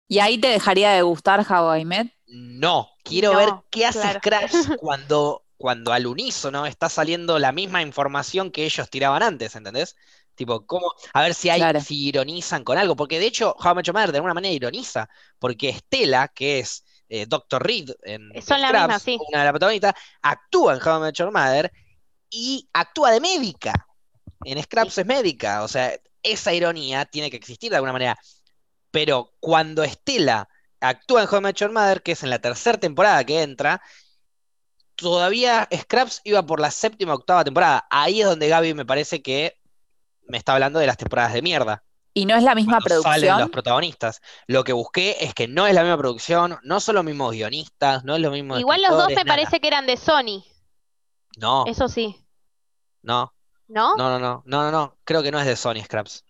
S2: ¿Y ahí te dejaría de gustar How I Met?
S1: No, quiero
S3: No,
S1: ver qué hace
S3: claro.
S1: Scraps cuando, cuando al unísono está saliendo la misma información que ellos tiraban antes, ¿entendés? Tipo, cómo, a ver si hay,
S2: Claro.
S1: si ironizan con algo, porque de hecho, How I Met Your Mother de alguna manera ironiza, porque Estela, que es eh, Dr. Reed en
S3: Son la
S1: Scraps,
S3: misma, sí.
S1: una de las protagonistas, actúa en How I Met Your Mother y actúa de médica. En Scraps es médica, o sea, esa ironía tiene que existir de alguna manera. Pero cuando Estela actúa en How I Met Your Mother, que es en la tercera temporada que entra, todavía Scraps iba por la séptima o octava temporada. Ahí es donde Gaby me parece que me está hablando de las temporadas de mierda.
S2: Y no es la misma
S1: Cuando salen
S2: producción.
S1: los protagonistas. Lo que busqué es que no es la misma producción, no son los mismos guionistas, no es lo mismo
S3: Igual los dos me
S1: nada.
S3: parece que eran de Sony,
S1: No,
S3: eso sí,
S1: no,
S3: ¿no?
S1: no, no, no, no, no, no. Creo que no es de Sony Scraps.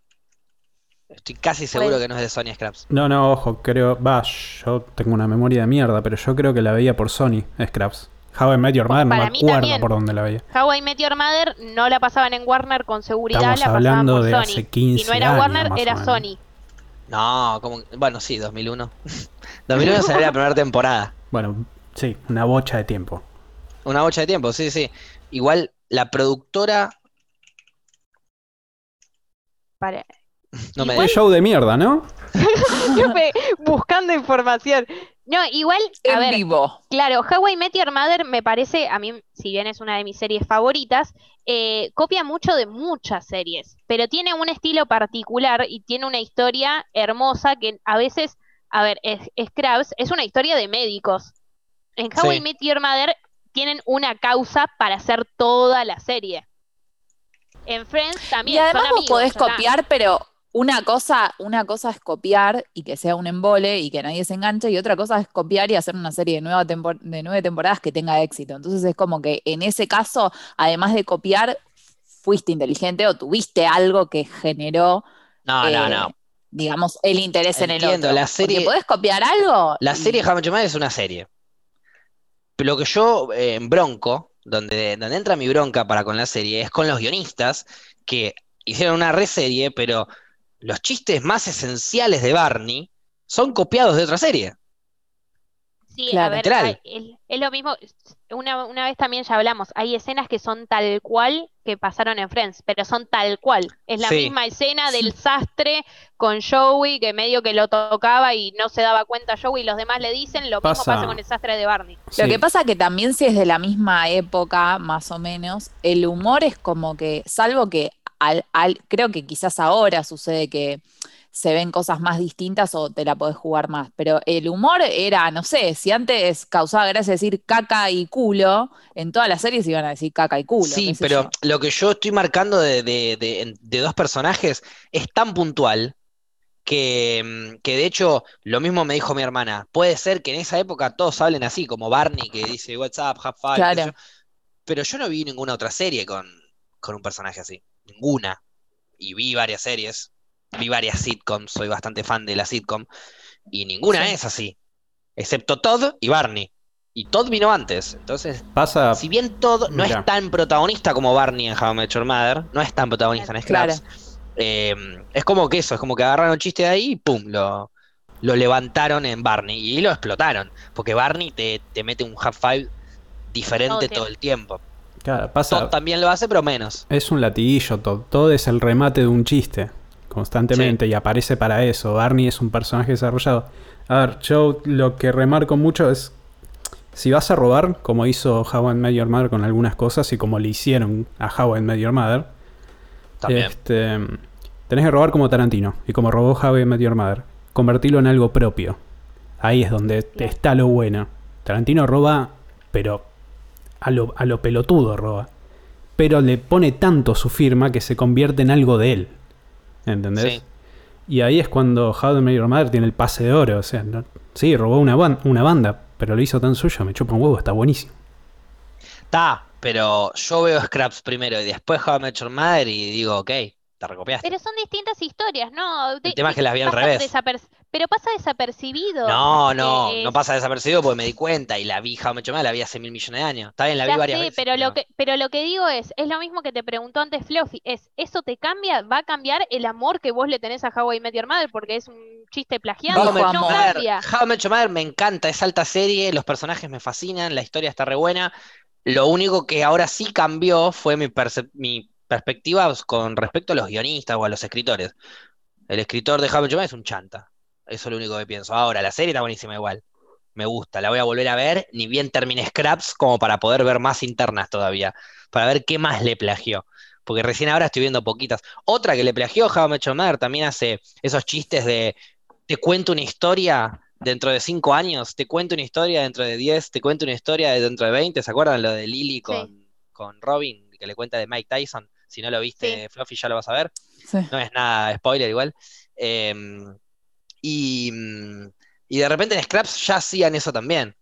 S1: Estoy casi seguro
S3: Pues-
S1: que no es de Sony Scraps.
S5: No, no, ojo, creo. Va, yo tengo una memoria de mierda, pero yo creo que la veía por Sony, Scraps. How I Met Your Mother, no
S3: Para
S5: me acuerdo
S3: también.
S5: por dónde la veía.
S3: How I Met Your Mother no la pasaban en Warner con seguridad,
S5: Estamos
S3: la pasaban
S5: hablando
S3: por
S5: de
S3: Sony.
S5: hace 15
S3: y no era
S5: años,
S3: Warner, era. Sony.
S1: No, como, bueno, sí, 2001. 2001 salió la primera temporada.
S5: Bueno, sí, una bocha de tiempo.
S1: Una bocha de tiempo, sí, sí. Igual la productora
S3: Para-
S1: no me
S5: Qué show de mierda, ¿no?
S3: Yo me- buscando información. No, igual, a
S2: En
S3: ver,
S2: vivo.
S3: Claro, How I Met Your Mother me parece, a mí, si bien es una de mis series favoritas, eh, copia mucho de muchas series, pero tiene un estilo particular y tiene una historia hermosa que a veces, a ver, es, Scrubs es una historia de médicos. En How
S1: Sí.
S3: I Met Your Mother tienen una causa para hacer toda la serie. En Friends
S2: Y
S3: también son
S2: además vos
S3: amigos,
S2: podés copiar, pero una cosa, una cosa es copiar y que sea un embole y que nadie se enganche, y otra cosa es copiar y hacer una serie de, nueva tempor- de nueve temporadas que tenga éxito. Entonces es como que en ese caso, además de copiar, fuiste inteligente o tuviste algo que generó,
S1: No, no,
S2: eh,
S1: no.
S2: digamos, el interés en el otro.
S1: la serie-
S2: Porque podés copiar algo.
S1: La
S2: y-
S1: serie How Your Mother es una serie. Lo que yo eh, en bronco, donde, donde entra mi bronca para con la serie, es con los guionistas que hicieron una reserie, pero los chistes más esenciales de Barney son copiados de otra serie.
S3: Sí, a
S2: Claro.
S3: ver, hay- es lo mismo, una, una vez también ya hablamos, hay escenas que son tal cual que pasaron en Friends, pero son tal cual. Es la
S1: Sí.
S3: misma escena del sastre con Joey, que medio que lo tocaba y no se daba cuenta Joey y los demás le dicen, lo mismo
S5: Pasa-
S3: con el sastre de Barney.
S2: Lo que pasa que también si es de la misma época, más o menos, el humor es como que, salvo que al, al- creo que quizás ahora sucede que se ven cosas más distintas o te la podés jugar más, pero el humor era, no sé, si antes causaba gracia decir caca y culo, en todas las series iban a decir caca y culo.
S1: Sí, pero
S2: yo.
S1: lo que yo estoy marcando de, de- de- en- de dos personajes es tan puntual que, mm, que de hecho lo mismo me dijo mi hermana. Puede ser que en esa época todos hablen así, como Barney que dice What's up, have fun, qué sé
S2: Claro.
S1: yo. Pero yo no vi ninguna otra serie con, con un personaje así. Ninguna. Y vi varias series. Vi varias sitcoms. Soy bastante fan de la sitcom. Y ninguna
S2: Sí.
S1: es así. Excepto Todd y Barney. Y Todd vino antes. Entonces,
S5: Pasa.
S1: si bien Todd no
S5: Mira.
S1: es tan protagonista como Barney en How I Met Your Mother, no es tan protagonista en
S2: Claro.
S1: Scraps, eh, es como que eso, es como que agarraron un chiste de ahí y pum, lo, lo levantaron en Barney y lo explotaron, porque Barney te, te mete un half five diferente
S3: todo
S1: el tiempo.
S5: Claro, pasa.
S1: Todd también lo hace, pero menos.
S5: Es un latiguillo, todo. Todo es el remate de un chiste. Constantemente. Y aparece para eso. Barney es un personaje desarrollado. A ver, yo lo que remarco mucho es. Si vas a robar, como hizo How I Met Your Mother con algunas cosas y como le hicieron a How I Met Your Mother,
S1: También.
S5: este, tenés que robar como Tarantino. Y como robó How I Met Your Mother. Convertirlo en algo propio. Ahí es donde está lo bueno. Tarantino roba, pero a lo, a lo pelotudo roba. Pero le pone tanto su firma que se convierte en algo de él. ¿Entendés?
S1: Sí.
S5: Y ahí es cuando How Met Your Mother tiene el pase de oro. O sea, no- sí, robó una, ban- una banda, pero lo hizo tan suyo, me chupa un huevo, está buenísimo.
S1: Está, pero yo veo Scraps primero y después How I Met Your Mother y digo, ok, te recopiaste.
S3: Pero son distintas historias, ¿no? De-
S1: tema es que las vi al revés.
S3: Pero pasa desapercibido.
S1: No, no, no pasa desapercibido porque me di cuenta y la vi How Mother, la vi hace mil millones de años. Está bien, la vi varias
S3: sé,
S1: veces.
S3: pero lo que, pero lo que digo es, es lo mismo que te preguntó antes Fluffy, es, ¿eso te cambia? ¿Va a cambiar el amor que vos le tenés a How I Met Your Mother? Porque es un chiste plagiado, no
S2: amor.
S3: cambia.
S1: How I Met Your Mother me encanta, es alta serie, los personajes me fascinan, la historia está re buena. Lo único que ahora sí cambió fue mi, mi perspectiva con respecto a los guionistas o a los escritores. El escritor de Mother es un chanta. Eso es lo único que pienso. Ahora, la serie está buenísima igual. Me gusta, la voy a volver a ver, ni bien termine Scraps, como para poder ver más internas todavía, para ver qué más le plagió. Porque recién ahora estoy viendo poquitas. Otra que le plagió How Your Mother también hace esos chistes de te cuento una historia dentro de cinco años, te cuento una historia dentro de 10, te cuento una historia de dentro de 20. ¿Se acuerdan lo de Lily con, con Robin, que le cuenta de Mike Tyson? Si no lo viste, Fluffy, ya lo vas a ver.
S2: Sí.
S1: No es nada spoiler igual. Eh, y, y de repente en Scraps ya hacían eso también.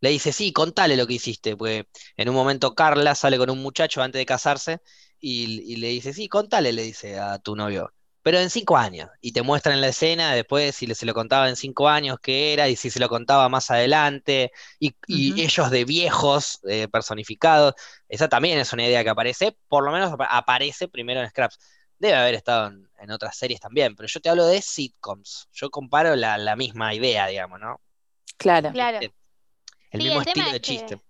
S1: Le dice, sí, contale lo que hiciste, porque en un momento Carla sale con un muchacho antes de casarse y, y le dice, sí, contale, le dice a tu novio, pero en cinco años. Y te muestran la escena después si se lo contaba en cinco años qué era y si se lo contaba más adelante y, ellos de viejos eh, personificados. Esa también es una idea que aparece, por lo menos apa- aparece primero en Scraps. Debe haber estado en, en otras series también, pero yo te hablo de sitcoms. Yo comparo la, la misma idea, digamos, ¿no?
S2: Claro.
S3: Claro.
S1: El
S3: Sí,
S1: mismo
S3: el tema
S1: estilo
S3: es
S1: de
S3: que-
S1: chiste.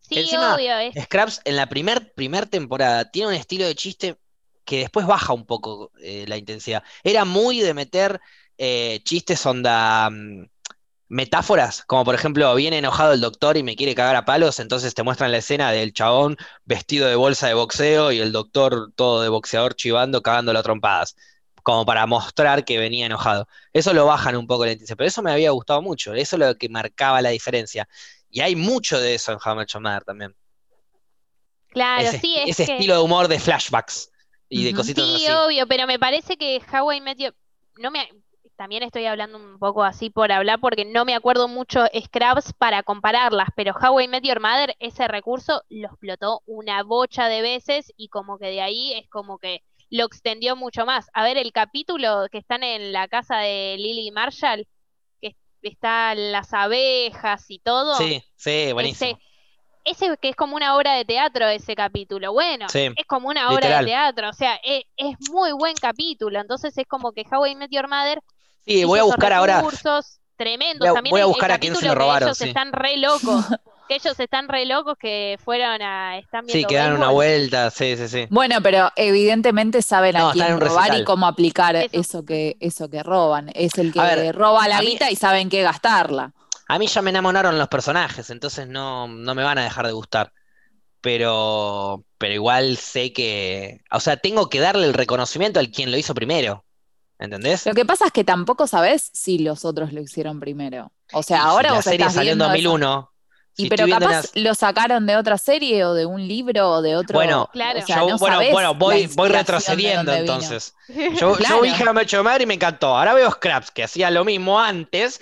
S3: Sí,
S1: encima-
S3: obvio, es
S1: Scraps en la primer, primer temporada tiene un estilo de chiste que después baja un poco eh, la intensidad. Era muy de meter eh, chistes onda mm, metáforas, como por ejemplo, viene enojado el doctor y me quiere cagar a palos, entonces te muestran la escena del chabón vestido de bolsa de boxeo y el doctor todo de boxeador chivando, cagándolo a trompadas, como para mostrar que venía enojado. Eso lo bajan un poco la intensidad, pero eso me había gustado mucho, eso es lo que marcaba la diferencia. Y hay mucho de eso en How Your Mother también
S3: claro,
S1: ese,
S3: sí, es
S1: ese
S3: que
S1: estilo de humor de flashbacks y de cositas
S3: sí,
S1: así.
S3: obvio, pero me parece que How I Met Your- no me también estoy hablando un poco así por hablar porque no me acuerdo mucho Scraps para compararlas, pero How I Met Your Mother ese recurso lo explotó una bocha de veces y como que de ahí es como que lo extendió mucho más. A ver, el capítulo que están en la casa de Lily Marshall, que están las abejas y todo.
S1: Sí, sí, buenísimo.
S3: Ese, ese que es como una obra de teatro ese capítulo. Bueno,
S1: Sí,
S3: es como una obra
S1: literal.
S3: de teatro, o sea, es, es muy buen capítulo. Entonces es como que How I Met Your Mother
S1: Sí, voy a buscar ahora.
S3: recursos tremendos.
S1: Voy a-
S3: También
S1: voy a
S3: el- el
S1: buscar a quién se lo robaron,
S3: ellos
S1: sí.
S3: están re locos, que ellos están re locos que fueron a están
S1: Sí,
S3: viendo
S1: que dan una vuelta, sí, sí, sí.
S2: Bueno, pero evidentemente saben
S1: No,
S2: a quién robar y cómo aplicar
S3: Eso.
S2: eso, que, eso que roban. Es el que
S1: ver,
S2: roba la
S1: mí-
S2: guita y saben qué gastarla.
S1: A mí ya me enamoraron los personajes, entonces no, no me van a dejar de gustar. Pero, pero igual sé que, o sea, tengo que darle el reconocimiento al quien lo hizo primero. ¿Entendés?
S2: Lo que pasa es que tampoco sabes si los otros lo hicieron primero. O sea,
S1: Y si
S2: ahora
S1: la
S2: vos
S1: serie
S2: estás
S1: salió en
S2: viendo eso.
S1: 2001.
S2: Y
S1: si
S2: pero capaz
S1: una-
S2: lo sacaron de otra serie o de un libro o de otro.
S1: Bueno,
S3: Claro.
S2: o sea,
S1: yo,
S2: no
S1: bueno,
S2: sabés
S1: bueno,
S2: la
S1: voy, retrocediendo
S2: vino.
S1: entonces. Yo,
S2: Claro.
S1: yo vi How Met Your Mother y me encantó. Ahora veo Scraps, que hacía lo mismo antes.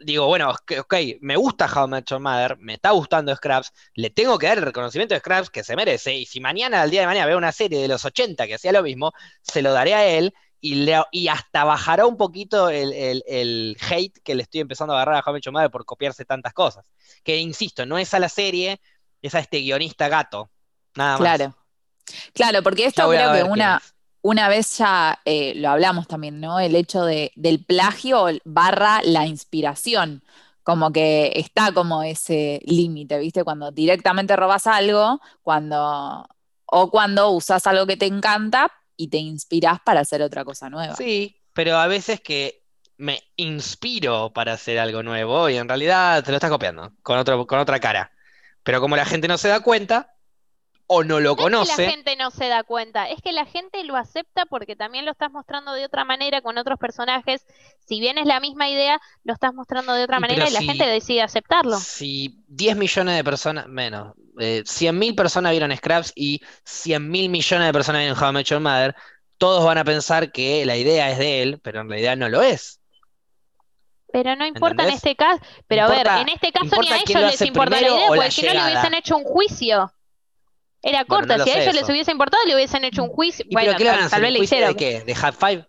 S1: Digo, bueno, ok, me gusta How I Met Your Mother, me está gustando Scraps, le tengo que dar el reconocimiento de Scraps que se merece. Y si mañana, al día de mañana, veo una serie de los 80 que hacía lo mismo, se lo daré a él y, le- y hasta bajará un poquito el, el- el hate que le estoy empezando a agarrar a How I Met Your Mother por copiarse tantas cosas. Que insisto, no es a la serie, es a este guionista gato. Nada más.
S2: Claro. Claro, porque esto creo que una,
S1: es.
S2: Una vez ya eh, lo hablamos también, ¿no? El hecho de, del plagio barra la inspiración. Como que está como ese límite, ¿viste? Cuando directamente robas algo, cuando, o cuando usas algo que te encanta y te inspiras para hacer otra cosa nueva.
S1: Sí, pero a veces que me inspiro para hacer algo nuevo y en realidad te lo estás copiando con otro, con otra cara. Pero como la gente no se da cuenta o no lo
S3: No es que la
S1: conoce,
S3: gente no se da cuenta, es que la gente lo acepta porque también lo estás mostrando de otra manera con otros personajes. Si bien es la misma idea, lo estás mostrando de otra manera
S1: pero
S3: y la
S1: si-
S3: gente decide aceptarlo.
S1: si 10 millones de personas, menos, eh, 100 mil personas vieron Scraps y 100 mil millones de personas vieron How I Met Your Mother, todos van a pensar que la idea es de él, pero en realidad no lo es.
S3: Pero no importa en este caso, pero a ver, en este caso ni a ellos
S1: lo
S3: les importa la idea, porque si no le hubiesen hecho un juicio. Era
S1: Bueno,
S3: corta,
S1: no
S3: si a ellos les hubiese importado, le hubiesen hecho un juicio.
S1: ¿Y
S3: Bueno,
S1: pero qué le van a
S3: tal,
S1: hacer?
S3: tal vez
S1: ¿Un
S3: le hicieron.
S1: de qué? ¿De High Five?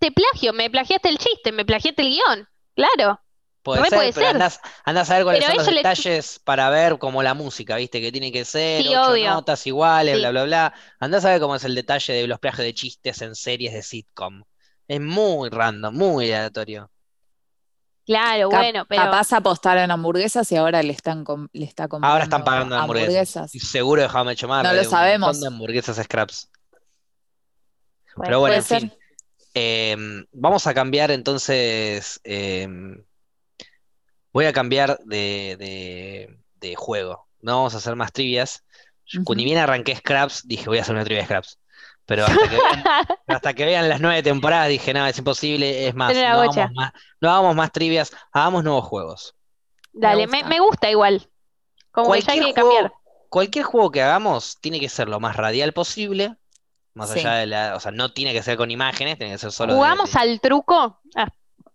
S3: Te plagio, me plagiaste el chiste, me plagiaste el guion. Claro.
S1: Puede
S3: Re
S1: ser,
S3: puede
S1: pero
S3: ser.
S1: andás, andás a ver cuáles
S3: Pero
S1: son los
S3: le-
S1: detalles para ver como la música, ¿viste? Que tiene que ser
S3: Sí,
S1: ocho
S3: obvio.
S1: notas iguales,
S3: Sí.
S1: bla, bla, bla. Andás a ver cómo es el detalle de los plagios de chistes en series de sitcom. Es muy random, muy aleatorio.
S3: Claro,
S2: Cap-
S3: bueno, pero
S2: Capaz apostaron hamburguesas y ahora le están le está comprando
S1: Ahora están pagando hamburguesas. Y seguro de How I Met Your Mother,
S2: No lo sabemos.
S1: de hamburguesas scraps.
S3: bueno,
S1: Pero bueno, en
S2: ser.
S1: fin. Em, vamos a cambiar entonces. em, voy a cambiar de, de- de juego. No vamos a hacer más trivias. Yo,
S2: Ujú.
S1: Ni bien arranqué Scraps, dije voy a hacer una trivia de Scraps. Pero hasta que vean, pero hasta que vean las nueve temporadas dije, no, es imposible. Es más, no hagamos más, no hagamos más trivias, hagamos nuevos juegos.
S3: dale,
S2: Me
S3: me,
S2: gusta.
S3: me gusta igual. Como que ya hay
S1: Cualquier
S3: que
S1: juego,
S3: cambiar.
S1: cualquier juego que hagamos tiene que ser lo más radial posible. Más
S2: Sí.
S1: allá de la. O sea, no tiene que ser con imágenes, tiene que ser solo
S3: ¿Jugamos
S1: de-
S3: al truco? Ah,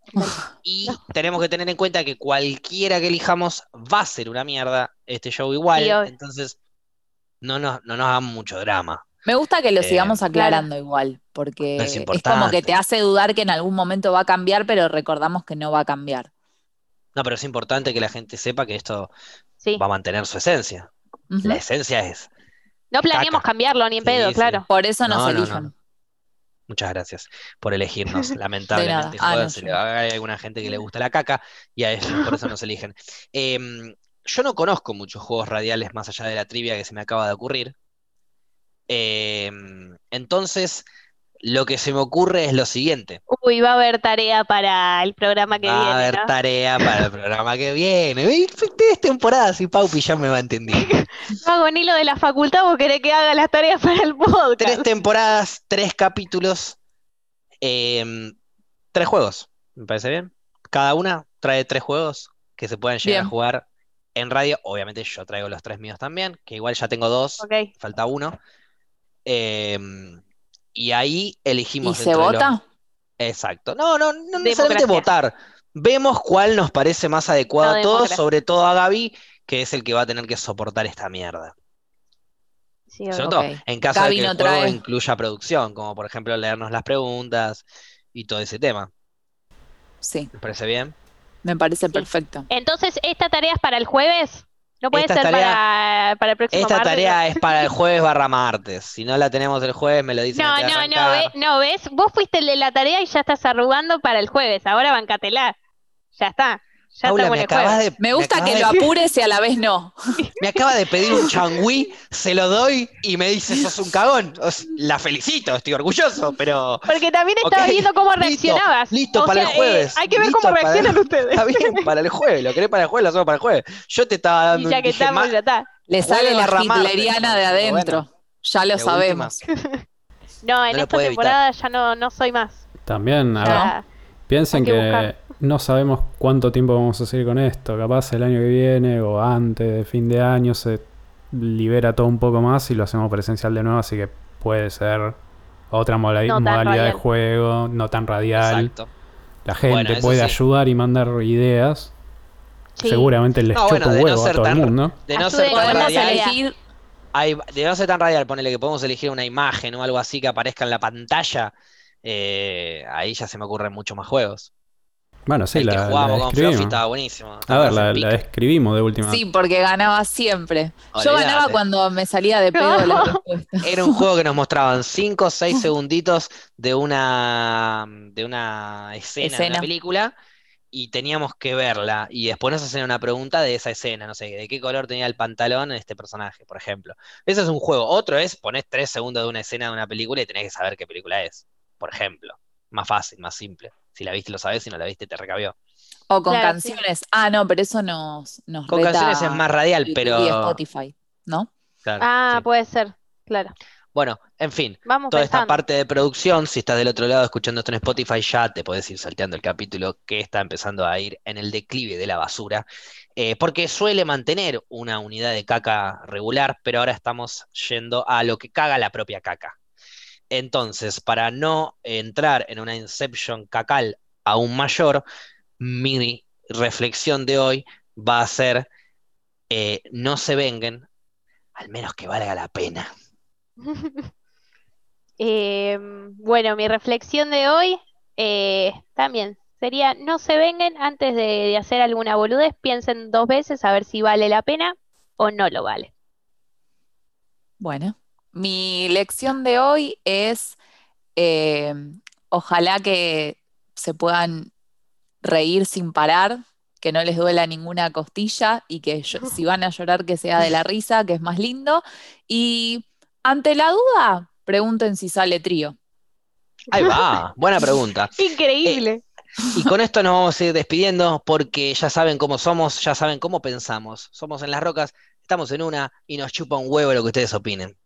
S1: Y tenemos que tener en cuenta que cualquiera que elijamos va a ser una mierda este show igual.
S3: Sí,
S1: entonces, no nos, no nos hagamos mucho drama.
S2: Me gusta que lo
S1: Eh,
S2: sigamos aclarando igual, porque
S1: Es
S2: es como que te hace dudar que en algún momento va a cambiar, pero recordamos que no va a cambiar.
S1: No, pero es importante que la gente sepa que esto
S3: sí.
S1: va a mantener su esencia. La esencia es.
S3: No planeamos
S1: caca.
S3: cambiarlo ni en
S1: Sí,
S3: pedo,
S1: sí.
S3: claro.
S2: Por eso nos
S1: No, no, no. Muchas gracias por elegirnos. Lamentablemente,
S2: Ah,
S1: joder, se hay alguna gente que le gusta la caca y a ellos por eso nos eligen. Em, yo no conozco muchos juegos radiales más allá de la trivia que se me acaba de ocurrir. Em, entonces, lo que se me ocurre es lo siguiente.
S3: Uy, va a haber tarea para el programa que
S1: Va a
S3: viene,
S1: haber
S3: ¿no?
S1: tarea para el programa que viene. Tres temporadas y Paupi ya me va a entender.
S3: No hago ni lo de la facultad, vos querés que haga las tareas para el podcast.
S1: Tres temporadas, tres capítulos, em, tres juegos. ¿Me parece bien? Cada una trae tres juegos que se pueden llegar a jugar en radio. Obviamente yo traigo los tres míos también, que igual ya tengo dos, falta uno. Em, y ahí
S2: ¿Y
S1: elegimos
S2: se
S1: de los-
S2: vota?
S1: Exacto. No, no, no necesariamente votar. Vemos cuál nos parece más adecuado
S3: No,
S1: a todos,
S3: democracia.
S1: sobre todo a Gaby, que es el que va a tener que soportar esta mierda.
S3: Sí,
S1: Sobre
S3: obvio.
S1: todo
S2: Ok.
S1: en caso
S2: Gaby
S1: de que el
S2: no
S1: juego
S2: trae.
S1: incluya producción, como por ejemplo leernos las preguntas y todo ese tema.
S2: Sí,
S1: ¿Me parece bien?
S2: me parece
S3: Sí.
S2: perfecto.
S3: Entonces, ¿esta tarea es para el jueves? ¿No puede
S1: Esta
S3: ser
S1: tarea-
S3: para, para el próximo
S1: Esta
S3: martes?
S1: tarea es para el jueves barra martes. Si no la tenemos el jueves, me lo dicen
S3: No, no, no, ve- no, ¿ves? Vos fuiste el de la tarea y ya estás arrugando para el jueves. Ahora bancatela. Ya está. Ya
S1: Paula, me
S3: jueves.
S1: acabas de,
S2: Me gusta
S1: acabas
S2: que
S1: de-
S2: lo apures y a la vez no.
S1: me acaba de pedir un changüí, se lo doy y me dice, sos un cagón. O sea, la felicito, estoy orgulloso, pero
S3: Porque también estaba viendo cómo reaccionabas.
S1: listo para
S3: sea,
S1: el jueves,
S3: eh, hay que ver
S1: listo
S3: cómo
S1: para-
S3: reaccionan ustedes.
S1: está bien, para el jueves. Lo querés para el jueves, lo hacemos para el jueves. Yo te estaba
S3: Y
S1: dando
S3: ya
S1: un
S3: que
S1: dije,
S3: estamos, ya está.
S2: Le
S1: Jueves
S2: sale la hitleriana de adentro. Ya lo
S1: última.
S2: sabemos.
S3: No, en
S1: No
S3: esta temporada ya no, no soy más.
S5: También, a ver, piensen
S3: que
S5: que,
S3: buscar.
S5: No sabemos cuánto tiempo vamos a seguir con esto. Capaz el año que viene o antes de fin de año se libera todo un poco más y lo hacemos presencial de nuevo, así que puede ser otra moda-
S3: No tan
S5: modalidad de juego, no tan radial.
S1: Exacto.
S5: La gente
S1: Bueno,
S5: puede
S1: sí.
S5: ayudar y mandar ideas.
S3: sí.
S5: Seguramente les
S1: No,
S5: chupa
S1: bueno, no
S5: huevo a todo el mundo.
S1: De no
S3: Ayude
S1: ser tan
S3: radial,
S1: radial,
S2: elegir.
S1: hay- de no ser tan radial, ponele que podemos elegir una imagen o algo así que aparezca en la pantalla. eh, ahí ya se me ocurren muchos más juegos.
S5: Bueno, sí,
S1: el que
S5: la, la
S1: con estaba buenísimo.
S5: A ver, la, la
S1: pique.
S5: describimos de última.
S2: Sí, porque ganaba siempre. Yo ganaba cuando me salía de pedo la respuesta.
S1: Era un juego que nos mostraban 5 o 6 segunditos de una, de una escena, de una película y teníamos que verla y después nos hacían una pregunta de esa escena, no sé, de qué color tenía el pantalón en este personaje, por ejemplo. Ese es un juego. Otro es poner 3 segundos de una escena de una película y tenés que saber qué película es, por ejemplo. Más fácil, más simple. Si la viste lo sabes, si no la viste te recabió.
S2: O con
S3: Claro, sí.
S2: canciones. Ah, no, pero eso nos, nos
S1: Con canciones es más radial, pero...
S2: y Spotify, ¿no?
S1: Claro,
S3: Ah,
S1: sí.
S3: puede ser. Claro.
S1: Bueno, en fin.
S3: Vamos
S1: toda esta parte de producción, si estás del otro lado escuchando esto en Spotify, ya te puedes ir salteando el capítulo que está empezando a ir en el declive de la basura, eh, porque suele mantener una unidad de caca regular, pero ahora estamos yendo a lo que caga la propia caca. Entonces, para no entrar en una inception cacal aún mayor, mi reflexión de hoy va a ser, eh, no se venguen, al menos que valga la pena.
S3: Eh, bueno, mi reflexión de hoy eh, también sería, no se vengan antes de, de hacer alguna boludez, piensen dos veces a ver si vale la pena o no lo vale.
S2: Bueno, mi lección de hoy es, eh, Ojalá que se puedan reír sin parar, que no les duela ninguna costilla y que yo- si van a llorar que sea de la risa, que es más lindo. Y ante la duda, pregunten si sale trío.
S1: Ahí va, buena pregunta.
S3: Increíble.
S1: Y con esto nos vamos a ir despidiendo porque ya saben cómo somos, ya saben cómo pensamos. Somos en las rocas, estamos en una y nos chupa un huevo lo que ustedes opinen.